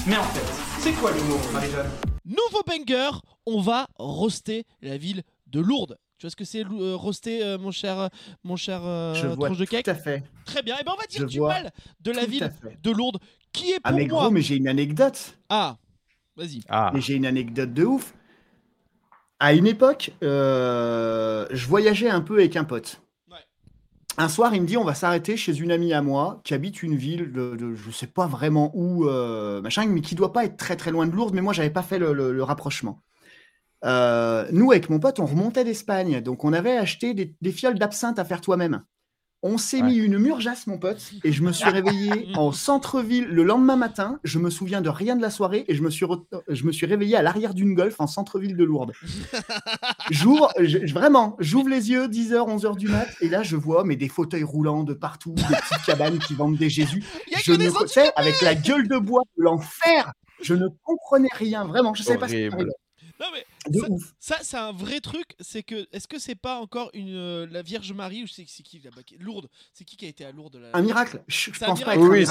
Speaker 4: Mais en fait, c'est quoi l'humour, Marie-Jeanne?
Speaker 2: Nouveau banger, on va roaster la ville de Lourdes. Tu vois ce que c'est euh, roaster, euh, mon cher, mon cher euh,
Speaker 3: Je vois
Speaker 2: tranche de
Speaker 3: tout
Speaker 2: cake
Speaker 3: à fait.
Speaker 2: Très bien. Et ben on va dire
Speaker 3: Je
Speaker 2: du mal de la
Speaker 3: tout
Speaker 2: ville de Lourdes, qui est
Speaker 3: Ah
Speaker 2: pour
Speaker 3: mais
Speaker 2: moi.
Speaker 3: gros, mais j'ai une anecdote.
Speaker 2: Ah, vas-y.
Speaker 1: Ah,
Speaker 3: Mais j'ai une anecdote de ouf. À une époque, euh, je voyageais un peu avec un pote.
Speaker 2: Ouais.
Speaker 3: Un soir, il me dit on va s'arrêter chez une amie à moi qui habite une ville de, de- je sais pas vraiment où, euh, machin, mais qui doit pas être très très loin de Lourdes. Mais moi, j'avais pas fait le, le- le rapprochement. Euh, nous, avec mon pote, on remontait d'Espagne, donc on avait acheté des, des fioles d'absinthe à faire toi-même. On s'est
Speaker 1: Ouais.
Speaker 3: mis une murgeasse, mon pote, et je me suis réveillé en centre-ville le lendemain matin. Je me souviens de rien de la soirée et je me suis, re- je me suis réveillé à l'arrière d'une golf en centre-ville de Lourdes. J'ouvre, je- vraiment, j'ouvre les yeux, 10h, 11h du mat, et là je vois mais des fauteuils roulants de partout, des petites cabanes qui vendent des Jésus. Je ne tu sais, avec la gueule de bois de l'enfer. Je ne comprenais rien, vraiment. Je savais pas ce qui m'arrivait.
Speaker 2: Non mais
Speaker 3: De
Speaker 2: Ça-
Speaker 3: ouf.
Speaker 2: ça, c'est un vrai truc. C'est que, est-ce que c'est pas encore une euh, la Vierge Marie ou c'est qui là-bas qui- Lourdes C'est qui qui a été à Lourdes là?
Speaker 3: Un miracle. Je, je
Speaker 2: C'est un
Speaker 3: pense pas
Speaker 2: miracle.
Speaker 1: oui, oui,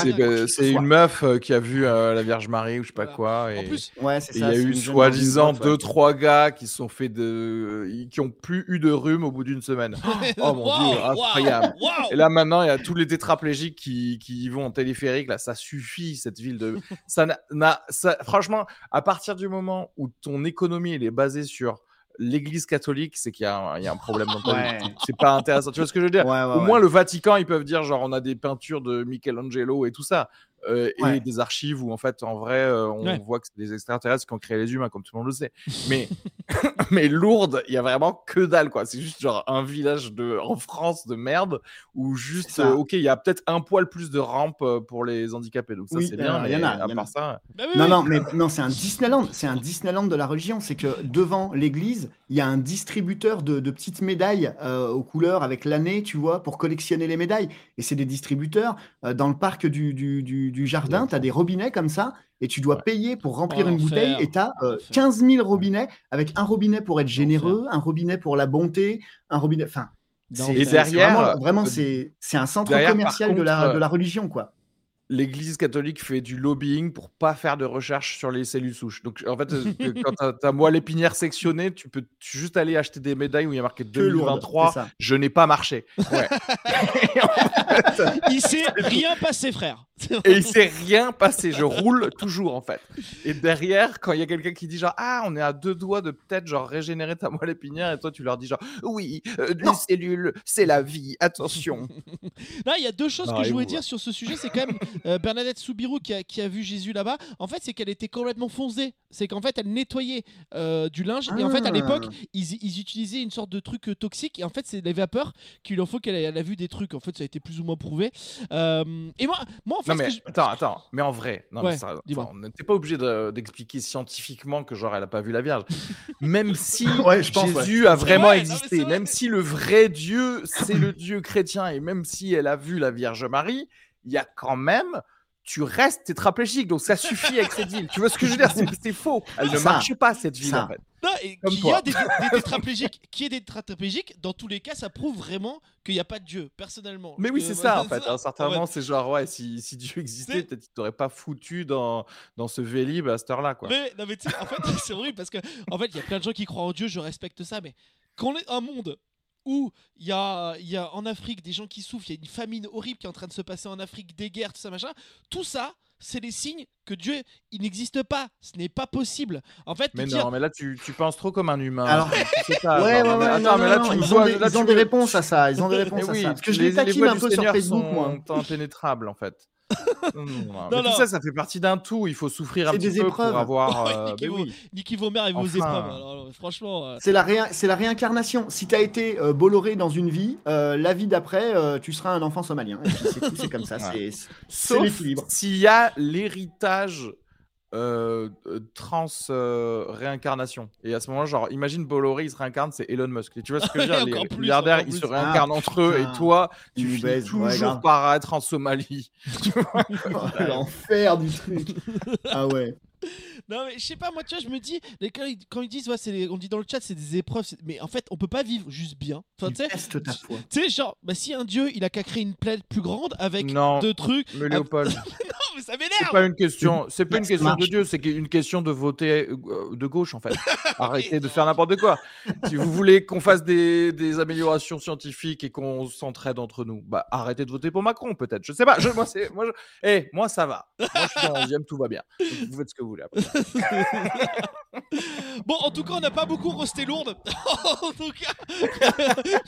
Speaker 1: c'est bah, une meuf euh, qui a vu euh, la Vierge Marie ou je sais pas
Speaker 2: Voilà.
Speaker 1: quoi. Et...
Speaker 2: En plus,
Speaker 3: Ouais, c'est
Speaker 1: Et il y a eu soi-disant deux,
Speaker 3: ouais.
Speaker 1: trois gars qui sont fait de. qui ont plus eu de rhume au bout d'une semaine. Oh mon dieu, incroyable. Et là maintenant, il y a tous les tétraplégiques qui, qui y vont en téléphérique. Là, ça suffit cette ville de. Ça n'a- franchement, à partir du moment où ton économie elle est basée sur l'Église catholique, c'est qu'il y, a un- il y a un problème dans
Speaker 3: Ouais.
Speaker 1: C'est pas intéressant. Tu vois ce que je veux dire?
Speaker 3: Ouais, ouais,
Speaker 1: Au moins, le Vatican, ils peuvent dire genre on a des peintures de Michelangelo et tout ça. Euh,
Speaker 3: Ouais.
Speaker 1: et des archives où en fait en vrai euh, on
Speaker 2: Ouais.
Speaker 1: voit que c'est des extraterrestres qui ont créé les humains comme tout le monde le sait. Mais mais Lourdes, il y a vraiment que dalle quoi. C'est juste genre un village de en France de merde où juste euh, ok il y a peut-être un poil plus de rampes pour les handicapés donc ça
Speaker 3: Oui,
Speaker 1: c'est bien.
Speaker 3: il y en a,
Speaker 1: à
Speaker 3: y
Speaker 1: part
Speaker 3: a.
Speaker 1: ça.
Speaker 2: Bah oui,
Speaker 3: Non,
Speaker 2: oui.
Speaker 3: non, mais non, c'est un Disneyland. C'est un Disneyland de la religion. C'est que devant l'église, il y a un distributeur de, de petites médailles euh, aux couleurs avec l'année, tu vois, pour collectionner les médailles. Et c'est des distributeurs. euh, dans le parc du, du, du, du jardin, tu as des robinets comme ça. Et tu dois
Speaker 1: Ouais.
Speaker 3: payer pour remplir
Speaker 2: Oh,
Speaker 3: une bouteille. Et tu as
Speaker 2: L'enfer.
Speaker 3: 15 000 robinets avec un robinet pour être généreux, un robinet pour la bonté, un robinet. Enfin, c'est- vraiment, vraiment,
Speaker 1: euh,
Speaker 3: c'est un centre
Speaker 1: derrière,
Speaker 3: commercial de, la,
Speaker 1: contre,
Speaker 3: de la religion, quoi.
Speaker 1: L'Église catholique fait du lobbying pour pas faire de recherche sur les cellules souches. Donc en fait, quand t'as ta moelle épinière sectionnée, tu peux juste aller acheter des médailles où il y a marqué
Speaker 3: Que lourde,
Speaker 1: 2023.
Speaker 3: c'est ça.
Speaker 1: Je n'ai pas marché. Ouais. En fait,
Speaker 2: Il s'est rien passé, frère.
Speaker 1: Et il s'est rien passé. Je roule toujours en fait. Et derrière, quand il y a quelqu'un qui dit genre ah on est à deux doigts de peut-être genre régénérer ta moelle épinière et toi tu leur dis genre oui euh, les
Speaker 3: Non.
Speaker 1: cellules c'est la vie attention.
Speaker 2: Là, il y a deux choses que je voulais dire sur ce sujet. C'est quand même euh, Bernadette Soubirou qui a, qui a vu Jésus là-bas. En fait, c'est qu'elle était complètement foncée. C'est qu'en fait, elle nettoyait euh, du linge. Et en fait, à
Speaker 3: Ah.
Speaker 2: l'époque, ils, ils utilisaient une sorte de truc euh, toxique. Et en fait, c'est les vapeurs qu'il en faut qu'elle ait- elle a vu des trucs. En fait, ça a été plus ou moins prouvé. Et moi, moi en fait,
Speaker 1: Non mais
Speaker 2: je-
Speaker 1: attends, attends, mais en vrai, non, mais
Speaker 2: Ouais,
Speaker 1: n'était pas obligé de- d'expliquer scientifiquement que genre elle a pas vu la Vierge. Même si
Speaker 3: Ouais, je pense, ouais.
Speaker 1: Jésus a vraiment existé,
Speaker 2: vrai.
Speaker 1: même si le vrai Dieu c'est le Dieu chrétien et même si elle a vu la Vierge Marie, il y a quand même tu restes tétraplégique, donc ça suffit avec cette ville. Tu vois ce que je veux dire? C'est faux. Elle ne
Speaker 3: Ça.
Speaker 1: marche pas cette ville
Speaker 3: Ça.
Speaker 1: en fait.
Speaker 2: Non, et
Speaker 1: Comme
Speaker 2: y a des, des tétraplégiques, qui est des tétraplégiques, dans tous les cas, ça prouve vraiment qu'il n'y a pas de Dieu, personnellement.
Speaker 1: Mais oui, c'est ça en fait. À un certain
Speaker 2: En fait,
Speaker 1: moment, c'est genre ouais, si, si Dieu existait, peut-être qu'il t'aurait pas foutu dans, dans ce vélib à cette heure-là quoi.
Speaker 2: Mais, non, mais tu sais, en fait, c'est horrible parce que, en fait, il y a plein de gens qui croient en Dieu, je respecte ça, mais quand on est un monde où il y a, il y a en Afrique des gens qui souffrent, il y a une famine horrible qui est en train de se passer en Afrique, des guerres, tout ça, machin, tout ça, c'est des signes que Dieu, il n'existe pas. Ce n'est pas possible. En fait,
Speaker 1: Mais
Speaker 2: dire-
Speaker 1: non, mais là tu, tu penses trop comme un humain.
Speaker 3: Alors-
Speaker 1: pas,
Speaker 3: Ouais, ouais,
Speaker 1: mais
Speaker 3: ouais,
Speaker 1: attends,
Speaker 3: non,
Speaker 1: mais là
Speaker 3: non,
Speaker 1: tu
Speaker 3: ils
Speaker 1: vois-
Speaker 3: ont des,
Speaker 1: là,
Speaker 3: ils ont des réponses à ça, ils ont des réponses
Speaker 1: oui,
Speaker 3: à ça. Parce que je
Speaker 1: les,
Speaker 3: les
Speaker 1: les
Speaker 3: taquine un
Speaker 1: du
Speaker 3: peu sur
Speaker 1: Seigneur
Speaker 3: Facebook, moi.
Speaker 1: sont impénétrables en fait. non, tout ça, ça fait partie d'un tout. Il faut souffrir un petit
Speaker 3: des
Speaker 1: peu
Speaker 3: épreuves.
Speaker 1: pour avoir. Euh,
Speaker 2: vos-
Speaker 1: oui.
Speaker 2: Nicky et vos
Speaker 1: Enfin.
Speaker 2: épreuves. Alors, alors, franchement, euh,
Speaker 3: C'est la, réin- c'est la réincarnation. Si tu as été euh, Bolloré dans une vie, euh, la vie d'après, euh, tu seras un enfant somalien. C'est comme ça.
Speaker 1: Ouais.
Speaker 3: C'est l'équilibre.
Speaker 1: s'il y a l'héritage euh, euh, trans euh, réincarnation. Et à ce moment-là, genre, imagine Bolloré, il se réincarne, c'est Elon Musk. Et tu vois ce que je veux dire Les
Speaker 2: plus,
Speaker 1: milliardaires, ils se réincarnent
Speaker 3: Ah,
Speaker 1: entre eux, et toi, tu finis
Speaker 3: ouais,
Speaker 1: toujours par être en Somalie.
Speaker 3: L'enfer du truc. Ah ouais.
Speaker 2: Non mais je sais pas moi tu vois je me dis les- quand ils, quand ils disent ouais les- on dit dans le chat c'est des épreuves mais en fait on peut pas vivre juste bien enfin tu sais genre bah si un dieu il a qu'à créer une planète plus grande avec
Speaker 1: Non.
Speaker 2: deux trucs
Speaker 1: Mais Léopold,
Speaker 2: mais ça
Speaker 1: c'est
Speaker 2: m'énerve
Speaker 1: pas une question, c'est pas une question de. Dieu, c'est une question de voter euh, de gauche en fait. Arrêtez de faire n'importe quoi. Si vous voulez qu'on fasse des, des améliorations scientifiques et qu'on s'entraide entre nous, bah arrêtez de voter pour Macron peut-être. Je sais pas. Je, moi c'est, moi, je- eh, moi ça va. Moi je suis dans 11 tout va bien. Donc, vous faites ce que vous voulez. après.
Speaker 2: bon en tout cas on n'a pas beaucoup resté lourde en tout cas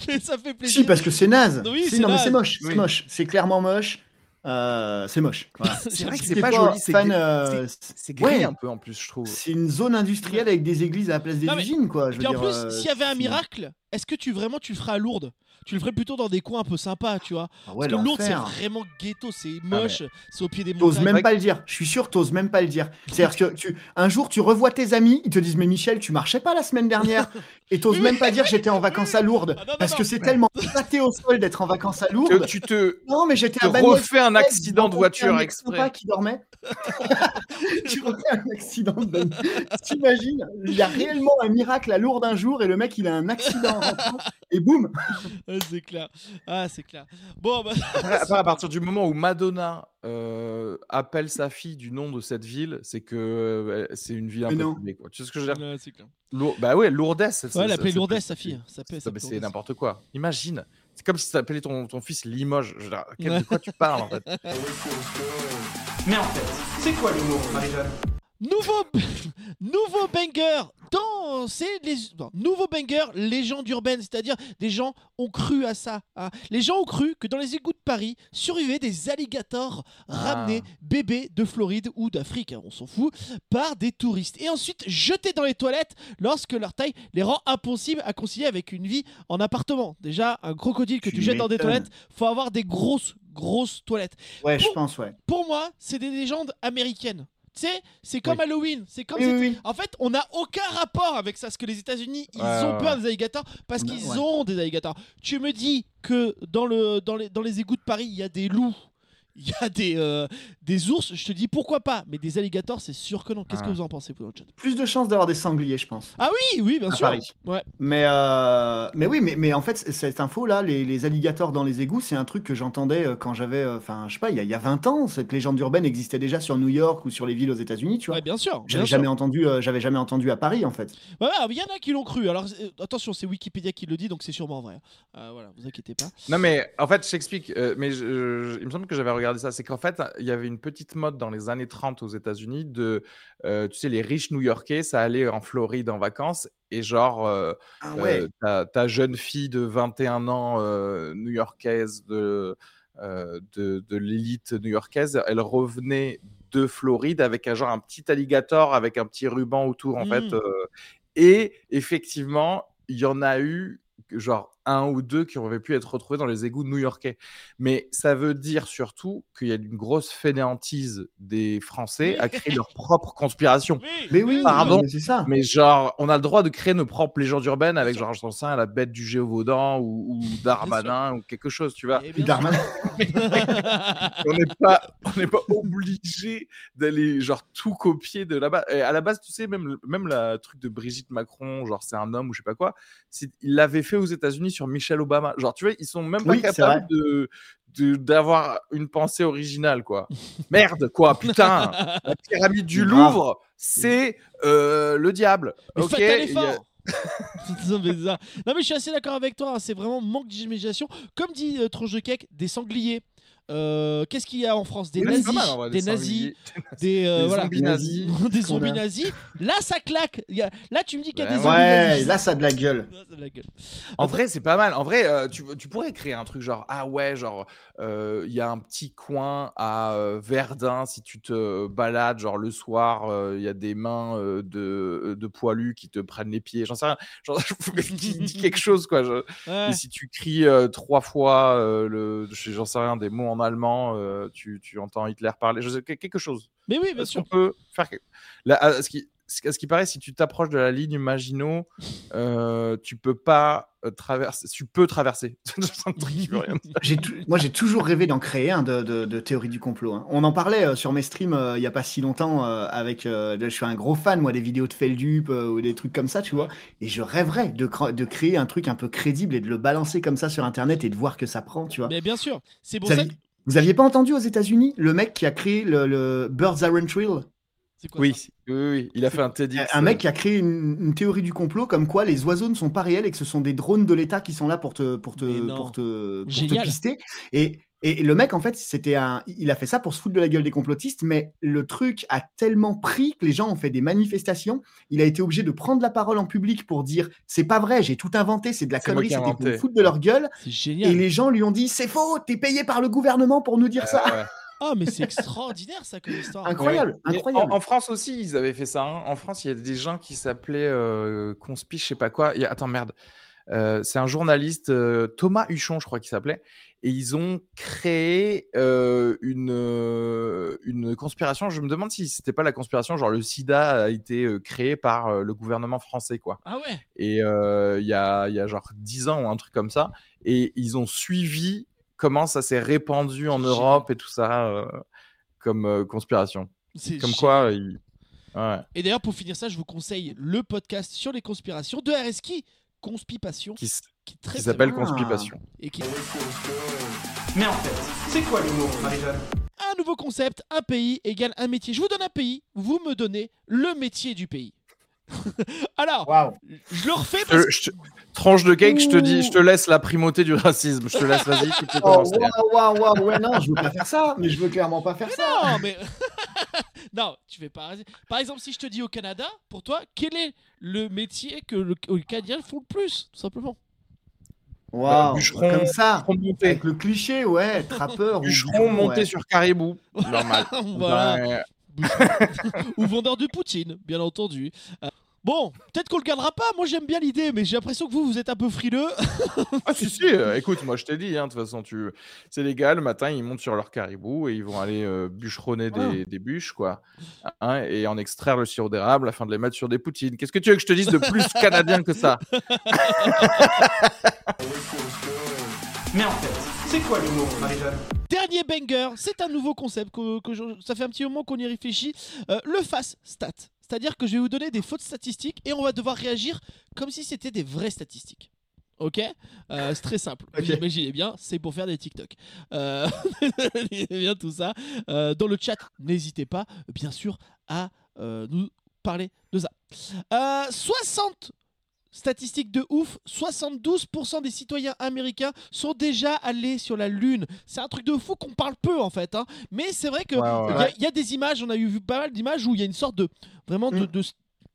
Speaker 2: mais ça fait plaisir
Speaker 3: Si, parce que c'est naze.
Speaker 2: Oui,
Speaker 3: Si,
Speaker 2: c'est
Speaker 3: non, mais c'est moche. C'est moche. C'est clairement moche. Euh, c'est moche. Voilà.
Speaker 1: C'est vrai que c'est pas joli. C'est, gris-
Speaker 3: euh,
Speaker 1: gris
Speaker 3: ouais.
Speaker 1: un peu en plus, je trouve.
Speaker 3: C'est une zone industrielle avec des églises à la place des
Speaker 2: Non, mais-
Speaker 3: usines, quoi. Je veux
Speaker 2: Puis en
Speaker 3: dire,
Speaker 2: plus,
Speaker 3: euh,
Speaker 2: s'il y avait un miracle, est-ce que tu vraiment tu le ferais à Lourdes? Tu le ferais plutôt dans des coins un peu sympas, tu vois
Speaker 3: Ah ouais,
Speaker 2: Parce que Lourdes, c'est vraiment ghetto, c'est moche, c'est au pied des
Speaker 3: T'oses
Speaker 2: montagnes.
Speaker 3: même pas le dire. Je suis sûr, t'oses même pas le dire. C'est-à-dire que tu, un jour, tu revois tes amis, ils te disent Mais Michel, tu marchais pas la semaine dernière Et t'oses même pas dire J'étais en vacances à Lourdes.
Speaker 2: Ah non, non,
Speaker 3: Parce que c'est tellement pâté au sol d'être en vacances à
Speaker 1: Que
Speaker 3: Lourdes.
Speaker 1: tu te,
Speaker 3: Non, mais j'étais à
Speaker 1: refais un accident de voiture exprès.
Speaker 3: qui dormait. tu refais un accident de. T'imagines Il y a réellement un miracle à Lourdes un jour et le mec, il a un accident en rentrant et boum
Speaker 2: Ah, c'est clair. Ah, c'est clair. Bon, bah,
Speaker 1: Après, à partir du moment où Madonna euh, appelle sa fille du nom de cette ville, c'est que euh, c'est une ville un
Speaker 3: Mais
Speaker 1: peu
Speaker 3: non.
Speaker 1: peuplée, quoi. Tu sais ce que je veux dire?
Speaker 2: Ouais, c'est clair.
Speaker 1: Lour- Bah ouais, Lourdes. c'est-
Speaker 2: Ouais,
Speaker 1: c'est-
Speaker 2: elle appelait
Speaker 1: c'est-
Speaker 2: Lourdes,
Speaker 1: c'est-
Speaker 2: sa fille. Ça
Speaker 1: c'est-
Speaker 2: ça Lourdes.
Speaker 1: n'importe quoi. Imagine. C'est comme si tu appelais ton, ton fils Limoges. Je veux dire, quel- de quoi tu parles en fait?
Speaker 4: Mais en fait, c'est quoi l'humour, Marie-Jeanne?
Speaker 2: Nouveau, nouveau banger dans c'est les bon, nouveaux bangers, légendes urbaines, c'est-à-dire des gens ont cru à ça. hein. Les gens ont cru que dans les égouts de Paris survivaient des alligators ramenés bébés de Floride ou d'Afrique, hein, on s'en fout, par des touristes et ensuite jetés dans les toilettes lorsque leur taille les rend impossibles à concilier avec une vie en appartement. Déjà, un crocodile que tu,
Speaker 3: Tu
Speaker 2: jettes dans des toilettes, faut avoir des grosses grosses toilettes.
Speaker 3: Ouais, je pense, ouais.
Speaker 2: Pour moi, c'est des légendes américaines. Tu sais, c'est comme
Speaker 3: Oui.
Speaker 2: Halloween, c'est comme
Speaker 3: Oui, oui,
Speaker 2: en fait, on n'a aucun rapport avec ça, parce que les États-Unis, ils ont peur des alligators parce
Speaker 3: Ouais.
Speaker 2: qu'ils ont des alligators. Tu me dis que dans, le, dans, les, dans les égouts de Paris, il y a des loups, il y a des, euh, des ours, je te dis pourquoi pas, mais des alligators, c'est sûr que non. Qu'est-ce que
Speaker 1: Ah.
Speaker 2: vous en pensez, vous, dans le chat?
Speaker 3: Plus de chances d'avoir des sangliers, je pense.
Speaker 2: Ah oui, oui, bien
Speaker 3: à
Speaker 2: sûr.
Speaker 3: Paris.
Speaker 2: Ouais.
Speaker 3: Mais, euh, mais oui, mais, mais en fait, cette info-là, les, les alligators dans les égouts, c'est un truc que j'entendais euh, quand j'avais, euh, enfin, je sais pas, il y, a, il y a 20 ans. Cette légende urbaine existait déjà sur New York ou sur les villes aux États-Unis, tu vois.
Speaker 2: Ouais, bien sûr.
Speaker 3: J'avais
Speaker 2: sûr.
Speaker 3: jamais entendu, euh, j'avais jamais entendu à Paris, en fait.
Speaker 2: Ouais, ouais, Il y en a qui l'ont cru. Alors euh, attention, c'est Wikipédia qui le dit, donc c'est sûrement vrai. Euh, voilà, vous inquiétez pas.
Speaker 1: Non, mais en fait, je t'explique. euh, mais je- je- il me semble que j'avais regardé ça. C'est qu'en fait, il y avait une petite mode dans les années 30 aux États-Unis de, euh, tu sais, les riches New-Yorkais, ça allait en Floride en vacances. Et genre, euh,
Speaker 3: Ah
Speaker 1: euh, ta, ta jeune fille de 21 ans new-yorkaise de, de, de l'élite new-yorkaise, elle revenait de Floride avec un genre un petit alligator avec un petit ruban autour en fait. euh, et effectivement, il y en a eu genre un ou deux qui auraient pu être retrouvés dans les égouts new-yorkais. Mais ça veut dire surtout qu'il y a une grosse fainéantise des Français à créer leur propre conspiration.
Speaker 3: Mais oui,
Speaker 1: Pardon.
Speaker 3: mais c'est ça.
Speaker 1: Mais genre, on a le droit de créer nos propres légendes urbaines avec sais rien, la bête du Géovaudan ou, ou Darmanin ou quelque chose, tu vois.
Speaker 2: Bien
Speaker 3: Darmanin.
Speaker 1: On n'est pas, on n'est pas obligé d'aller genre tout copier de là-bas. Et à la base, tu sais, même le- même la truc de Brigitte Macron, genre c'est un homme ou je sais pas quoi, il l'avait fait aux États-Unis sur Michelle Obama. Genre, tu vois, ils sont même pas
Speaker 3: Oui,
Speaker 1: capables de d'avoir une pensée originale quoi. Merde quoi, putain. La pyramide du. Louvre, c'est euh, le diable.
Speaker 2: Mais
Speaker 1: Ok. a-
Speaker 2: mais ça- non, mais je suis assez d'accord avec toi, hein, c'est vraiment manque d'imagination. Comme dit euh, Tronche de Cake, des sangliers. Euh, Qu'est-ce qu'il y a en France? Des
Speaker 1: Oui,
Speaker 2: nazis,
Speaker 1: mal, vrai,
Speaker 2: des, nazis, des, euh,
Speaker 1: Des
Speaker 2: voilà,
Speaker 1: zombies nazis.
Speaker 2: des
Speaker 3: qu'on
Speaker 2: zombies
Speaker 3: a.
Speaker 2: nazis. Là, ça claque. Là, tu me dis qu'il y a des zombies
Speaker 3: Ouais,
Speaker 2: nazis.
Speaker 3: là, ça a de la gueule.
Speaker 1: En vrai, c'est pas mal. En vrai, euh, tu, tu pourrais créer un truc genre ah ouais, genre euh, il y a un petit coin à Verdun si tu te balades genre le soir, il y a des mains de, de poilus qui te prennent les pieds. J'en sais rien. Genre, qui dit quelque chose quoi. je-
Speaker 2: Ouais.
Speaker 1: Et si tu cries trois fois le, j'en sais rien, des mots en allemand, euh, tu, tu entends Hitler parler. Je sais, que- quelque chose.
Speaker 2: Mais oui, bien sûr.
Speaker 1: qu'on peut faire Là, à ce qui, à ce qui paraît, si tu t'approches de la ligne Maginot, euh, tu peux pas euh, traverser. Tu peux traverser.
Speaker 3: Moi, j'ai toujours rêvé d'en créer un de, de, de théorie du complot. hein. On en parlait euh, sur mes streams euh, il y a pas si longtemps. euh, avec, euh, je suis un gros fan moi des vidéos de Feldup euh, ou des trucs comme ça, tu vois. Et je rêverais de, créer un truc un peu crédible et de le balancer comme ça sur Internet et de voir que ça prend, tu vois.
Speaker 2: Mais bien sûr. C'est pour ça
Speaker 3: aviez,
Speaker 2: que...
Speaker 3: vous aviez pas entendu aux États-Unis le mec qui a créé le, le Birds Aren't Real?
Speaker 2: Quoi
Speaker 1: Oui, oui, oui, il a fait un TEDx.
Speaker 3: Un mec qui a créé une, une théorie du complot comme quoi les oiseaux ne sont pas réels et que ce sont des drones de l'État qui sont là pour te, pour te, pour te, pour te pister. Et, et le mec, en fait, c'était un, il a fait ça pour se foutre de la gueule des complotistes, mais le truc a tellement pris que les gens ont fait des manifestations. Il a été obligé de prendre la parole en public pour dire c'est pas vrai, j'ai tout inventé, c'est de la connerie, c'était pour me
Speaker 1: inventé.
Speaker 3: foutre de leur gueule.
Speaker 2: C'est
Speaker 3: Et
Speaker 2: génial.
Speaker 3: les gens lui ont dit c'est faux, t'es payé par le gouvernement pour nous dire ça.
Speaker 1: Euh, ouais.
Speaker 2: Ah, mais c'est extraordinaire ça comme histoire.
Speaker 3: Incroyable, incroyable.
Speaker 1: En, en France aussi, ils avaient fait ça. hein. En France, il y a des gens qui s'appelaient euh, Conspi, je sais pas quoi. Il y a- Attends, merde. Euh, c'est un journaliste, euh, Thomas Huchon, je crois qu'il s'appelait. Et ils ont créé euh, une, une conspiration. Je me demande si c'était pas la conspiration, genre le sida a été euh, créé par euh, le gouvernement français, quoi.
Speaker 2: Ah ouais.
Speaker 1: Et il y, a, y a genre 10 ans ou un truc comme ça. Et ils ont suivi comment ça s'est répandu en. Europe et tout ça comme conspiration. Comme quoi, ouais,
Speaker 2: Et d'ailleurs, pour finir ça, je vous conseille le podcast sur les conspirations de RSK, Conspipation,
Speaker 1: qui,
Speaker 2: est très,
Speaker 1: qui
Speaker 2: très
Speaker 1: s'appelle
Speaker 2: bien
Speaker 3: bien.
Speaker 1: Conspipation.
Speaker 2: et qui
Speaker 4: Mais en fait, c'est quoi l'humour, Marie-Jeanne?
Speaker 2: Un nouveau concept, un pays égale un métier. Je vous donne un pays, vous me donnez le métier du pays. Alors, je le refais parce que
Speaker 1: je Tranche de cake, je te dis, je te laisse la primauté du racisme. Je te laisse, vas-y, tu peux
Speaker 3: Oh,
Speaker 1: commencer.
Speaker 3: waouh, waouh, waouh, ouais, non, je veux pas faire ça, mais je veux clairement pas faire ça.
Speaker 2: non, mais Non, tu fais pas. Par exemple, si je te dis au Canada, pour toi, quel est le métier que le, les Canadiens font le plus, tout simplement?
Speaker 3: Waouh,
Speaker 1: bûcheron,
Speaker 3: comme ça, avec le cliché, ouais, trappeur.
Speaker 1: Bûcheron
Speaker 3: bûcheron,
Speaker 1: monté
Speaker 3: ouais.
Speaker 1: sur caribou. Normal.
Speaker 2: Voilà.
Speaker 1: Ouais.
Speaker 2: Ou vendeur de poutine, bien entendu. Euh, bon, peut-être qu'on le gardera pas. Moi, j'aime bien l'idée, mais j'ai l'impression que vous, vous êtes un peu frileux.
Speaker 1: Ah si si, euh, écoute, moi je t'ai dit, hein, de toute façon, tu... c'est légal, le matin ils montent sur leur caribou et ils vont aller euh, bûcheronner des, des bûches, quoi, hein, et en extraire le sirop d'érable afin de les mettre sur des poutines. Qu'est-ce que tu veux que je te dise de plus canadien que ça?
Speaker 4: Mais en fait, c'est quoi l'humour, Marie-Jeanne?
Speaker 2: Dernier banger, c'est un nouveau concept que, que je- ça fait un petit moment qu'on y réfléchit. Euh, le face stat. C'est-à-dire que je vais vous donner des fautes statistiques et on va devoir réagir comme si c'était des vraies statistiques. Ok? Euh, C'est très simple. Vous
Speaker 3: Ok.
Speaker 2: imaginez bien, c'est pour faire des TikTok. Euh, bien tout ça. Euh, dans le chat, n'hésitez pas, bien sûr, à euh, nous parler de ça. Euh, 60 Statistiques de ouf, 72% des citoyens américains sont déjà allés sur la Lune. C'est un truc de fou qu'on parle peu en fait. hein. Mais c'est vrai qu'il
Speaker 1: Ouais, ouais,
Speaker 2: y, a- il y a des images, on a eu vu pas mal d'images où il y a une sorte de vraiment de,
Speaker 3: Mm.
Speaker 2: de,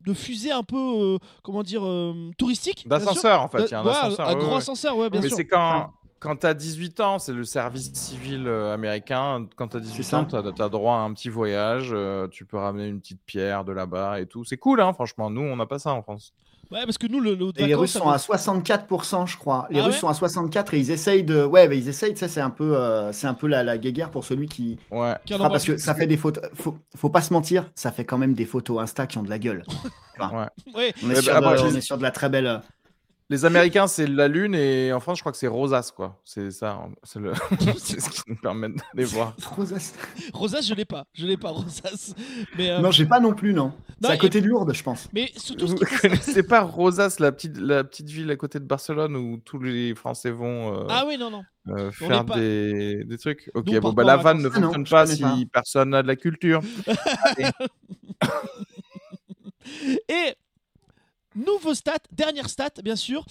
Speaker 2: de fusée un peu, euh, comment dire, euh, touristique.
Speaker 1: D'ascenseur en fait, il y a un
Speaker 2: Ouais,
Speaker 1: ascenseur.
Speaker 2: un
Speaker 1: ouais,
Speaker 2: gros
Speaker 1: ouais.
Speaker 2: ascenseur, ouais, bien
Speaker 1: Mais
Speaker 2: sûr.
Speaker 1: c'est quand, quand tu as 18 ans, c'est le service civil euh, américain. Quand tu as 18
Speaker 3: ça.
Speaker 1: ans, tu as, droit à un petit voyage. euh, tu peux ramener une petite pierre de là-bas et tout. C'est cool, hein, franchement. Nous, on n'a pas ça en France.
Speaker 2: Ouais, parce que nous, le, le
Speaker 3: Et les Russes sont à 64%, je crois. Les
Speaker 2: Ah
Speaker 3: Russes
Speaker 2: ouais
Speaker 3: sont à 64 et ils essayent de. Ouais, bah, ils essayent. Ça, c'est un peu, euh, c'est un peu la, la guéguerre pour celui qui.
Speaker 1: Ouais.
Speaker 3: fera, parce que ça fait des photos. Faut, faut pas se mentir, ça fait quand même des photos Insta qui ont de la gueule.
Speaker 2: Ouais.
Speaker 3: On est,
Speaker 1: ben,
Speaker 3: de,
Speaker 1: bah,
Speaker 3: on
Speaker 1: je-
Speaker 3: est sur de la très belle.
Speaker 1: Les Américains, c'est la Lune et en France, je crois que c'est Rosas, quoi. C'est ça. C'est le... c'est ce qui nous permet d'aller voir.
Speaker 3: Rosas.
Speaker 2: Rosas, je l'ai pas. Je l'ai pas, Rosas. Mais, euh,
Speaker 3: Non, j'ai pas non plus, non. C'est à
Speaker 2: et-
Speaker 3: côté de Lourdes, je pense.
Speaker 2: mais surtout, ce
Speaker 1: connaissez pas Rosas, la petite, la petite ville à côté de Barcelone où tous les Français vont euh,
Speaker 2: Ah oui, non, non.
Speaker 1: euh, faire des, des trucs? Ok,
Speaker 2: Nous,
Speaker 1: bon, bah, la vanne ne.
Speaker 3: Ah non,
Speaker 1: fonctionne pas si
Speaker 3: pas.
Speaker 1: personne n'a de la culture.
Speaker 2: Et nouveau stat, dernière stat, bien sûr.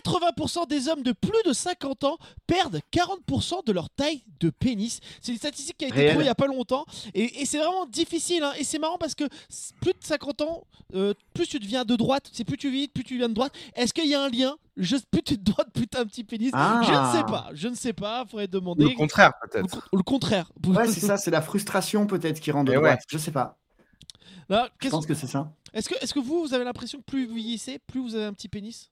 Speaker 2: 80% des hommes de plus de 50 ans perdent 40% de leur taille de pénis. C'est une statistique qui a été
Speaker 3: Réel.
Speaker 2: trouvée il n'y a pas longtemps. Et, et c'est vraiment difficile. hein. Et c'est marrant parce que plus de 50 ans, euh, plus tu deviens de droite. C'est plus tu vis, plus tu viens de droite. Est-ce qu'il y a un lien? Juste plus tu es de droite, plus tu as un petit pénis.
Speaker 3: Ah.
Speaker 2: Je ne sais pas. Je ne sais pas. faudrait demander.
Speaker 1: Le contraire,
Speaker 2: Ou le,
Speaker 1: peut-être.
Speaker 2: con- ou le contraire.
Speaker 3: Ouais, c'est ça, c'est la frustration peut-être qui rend de
Speaker 1: Eh
Speaker 3: droite.
Speaker 1: ouais.
Speaker 3: Je sais pas.
Speaker 2: Non,
Speaker 3: Je
Speaker 2: qu'est-ce-
Speaker 3: pense que c'est ça.
Speaker 2: Est-ce que, est que vous, vous avez l'impression que plus vous vieillissez, plus vous avez un petit pénis?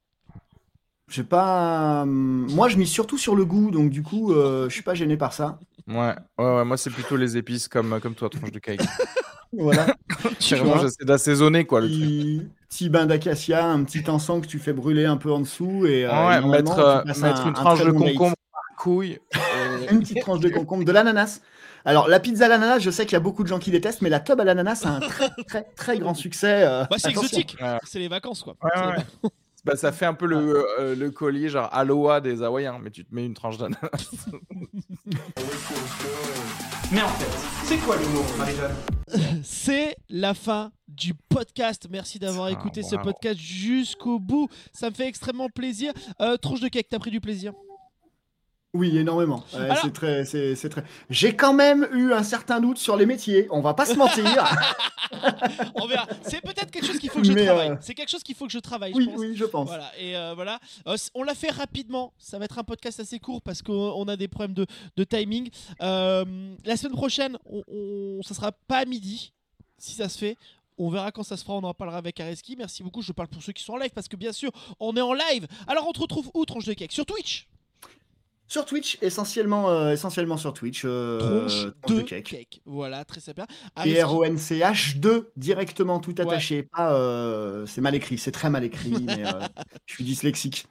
Speaker 3: J'ai pas. hum, Moi, je mise surtout sur le goût, donc du coup, euh, je suis pas gêné par ça.
Speaker 1: Ouais, ouais, ouais, moi, c'est plutôt les épices comme, comme toi, tronche de cake.
Speaker 3: Voilà.
Speaker 1: Vraiment, j'essaie d'assaisonner, quoi, le truc.
Speaker 3: petit, petit bain d'acacia, un petit encens que tu fais brûler un peu en dessous et, euh,
Speaker 1: Ouais, mettre, euh, mettre
Speaker 3: un-
Speaker 1: une
Speaker 3: un
Speaker 1: tranche
Speaker 3: très
Speaker 1: de
Speaker 3: bon
Speaker 1: concombre par couille. et-
Speaker 3: Une petite tranche de concombre, de l'ananas. Alors la pizza à l'ananas, je sais qu'il y a beaucoup de gens qui détestent, mais la tub à l'ananas a un très très très grand succès. euh,
Speaker 2: Bah, c'est exotique.
Speaker 1: Ouais.
Speaker 2: C'est les vacances, quoi.
Speaker 1: Ouais,
Speaker 2: C'est les
Speaker 1: ouais.
Speaker 2: vacances.
Speaker 1: Bah, ça fait un peu le, euh, le collier genre Aloha des Hawaïens, mais tu te mets une tranche d'ananas.
Speaker 4: Mais en fait, c'est quoi l'humour, Marie-Jeanne?
Speaker 2: C'est la fin du podcast. Merci d'avoir
Speaker 1: Ah,
Speaker 2: écouté ce podcast jusqu'au bout. Ça me fait extrêmement plaisir. Euh, Tronche de cake, t'as pris du plaisir?
Speaker 3: Oui, énormément. Ouais,
Speaker 2: Alors-
Speaker 3: c'est très, c'est, c'est très. J'ai quand même eu un certain doute sur les métiers. On va pas se mentir.
Speaker 2: On verra. C'est peut-être quelque chose qu'il faut que je
Speaker 3: Mais,
Speaker 2: travaille.
Speaker 3: euh,
Speaker 2: C'est quelque chose qu'il faut que je travaille,
Speaker 3: oui,
Speaker 2: je pense.
Speaker 3: oui, je pense.
Speaker 2: Voilà, et euh, voilà. Euh, on l'a fait rapidement. Ça va être un podcast assez court parce qu'on on a des problèmes de, de timing. La semaine prochaine, on, on- ça sera pas à midi, si ça se fait. On verra quand ça se fera, on en parlera avec Areski. Merci beaucoup, je parle pour ceux qui sont en live parce que bien sûr, on est en live. Alors on te retrouve où, Tronche de Cake Sur Twitch
Speaker 3: Sur Twitch, essentiellement, euh, essentiellement sur Twitch. euh,
Speaker 2: Tronche de
Speaker 3: cake.
Speaker 2: cake. Voilà, très sympa.
Speaker 3: Et
Speaker 2: Areski-
Speaker 3: R-O-N-C-H-2 directement tout attaché. Pas, euh, c'est mal écrit, c'est très mal écrit, mais euh, je suis dyslexique.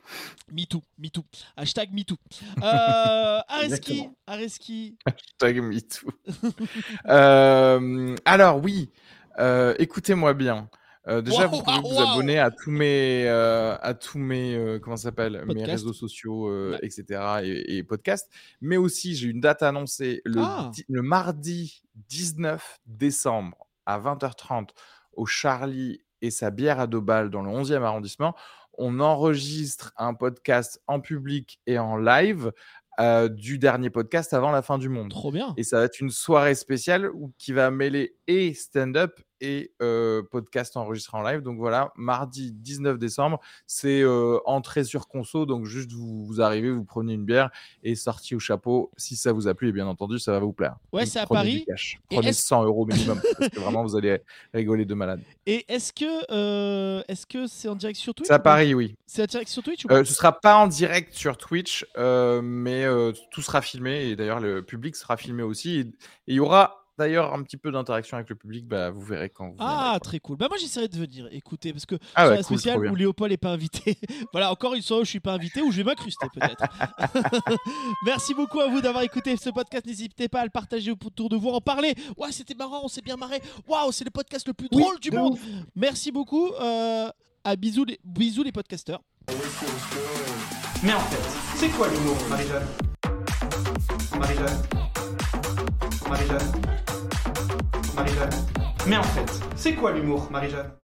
Speaker 2: MeToo, MeToo. Hashtag MeToo. Euh, Areski. Areski.
Speaker 1: Hashtag MeToo. Euh, alors oui, euh, écoutez-moi bien. Euh, déjà,
Speaker 2: Wow,
Speaker 1: vous pouvez
Speaker 2: wow,
Speaker 1: vous
Speaker 2: wow.
Speaker 1: abonner à tous mes, euh, à tous mes, euh, comment s'appelle, mes réseaux sociaux,
Speaker 2: Ouais.
Speaker 1: etc. Et, et podcasts. Mais aussi, j'ai une date annoncée le,
Speaker 2: Ah.
Speaker 1: le mardi 19 décembre à 20h30 au Charlie et sa bière à deux balles dans le 11e arrondissement. On enregistre un podcast en public et en live euh, du dernier podcast avant la fin du monde.
Speaker 2: Trop bien.
Speaker 1: Et ça va être une soirée spéciale où, qui va mêler et stand-up et euh, podcast enregistré en live. Donc voilà, mardi 19 décembre, c'est euh, entrée sur conso. Donc juste vous, vous arrivez, vous prenez une bière et sortie au chapeau. Si ça vous a plu, et bien entendu, ça va vous plaire.
Speaker 2: Ouais, c'est à Paris.
Speaker 1: Prenez
Speaker 2: est-ce-
Speaker 1: 100 euros minimum parce que vraiment vous allez rigoler de malade.
Speaker 2: Et est-ce que euh, est-ce que c'est en direct sur Twitch
Speaker 1: C'est à Paris, oui.
Speaker 2: C'est en direct sur Twitch ou
Speaker 1: Euh, ce sera pas en direct sur Twitch, euh, mais tout sera filmé et d'ailleurs le public sera filmé aussi. Et il y aura d'ailleurs un petit peu d'interaction avec le public. Bah, vous verrez quand vous.
Speaker 2: Ah, très cool. Bah moi j'essaierai de venir. Écoutez, parce que
Speaker 1: Ah ouais,
Speaker 2: la
Speaker 1: cool, bien.
Speaker 2: où Léopold est pas invité. voilà, encore une soirée où je suis pas invité, où je vais m'incruster peut-être. Merci beaucoup à vous d'avoir écouté ce podcast. N'hésitez pas à le partager autour de vous, en parler. Ouais, c'était marrant, on s'est bien marré. Waouh, c'est le podcast le plus
Speaker 3: Oui,
Speaker 2: drôle du
Speaker 3: de
Speaker 2: monde.
Speaker 3: ouf.
Speaker 2: Merci beaucoup. Euh, à bisous les, bisous les podcasteurs.
Speaker 4: Mais en fait, c'est quoi l'humour, Marie-Jeanne? Marie-Jeanne? Marie-Jeanne? Marie-Jeanne. Mais en fait, c'est quoi l'humour, Marie-Jeanne?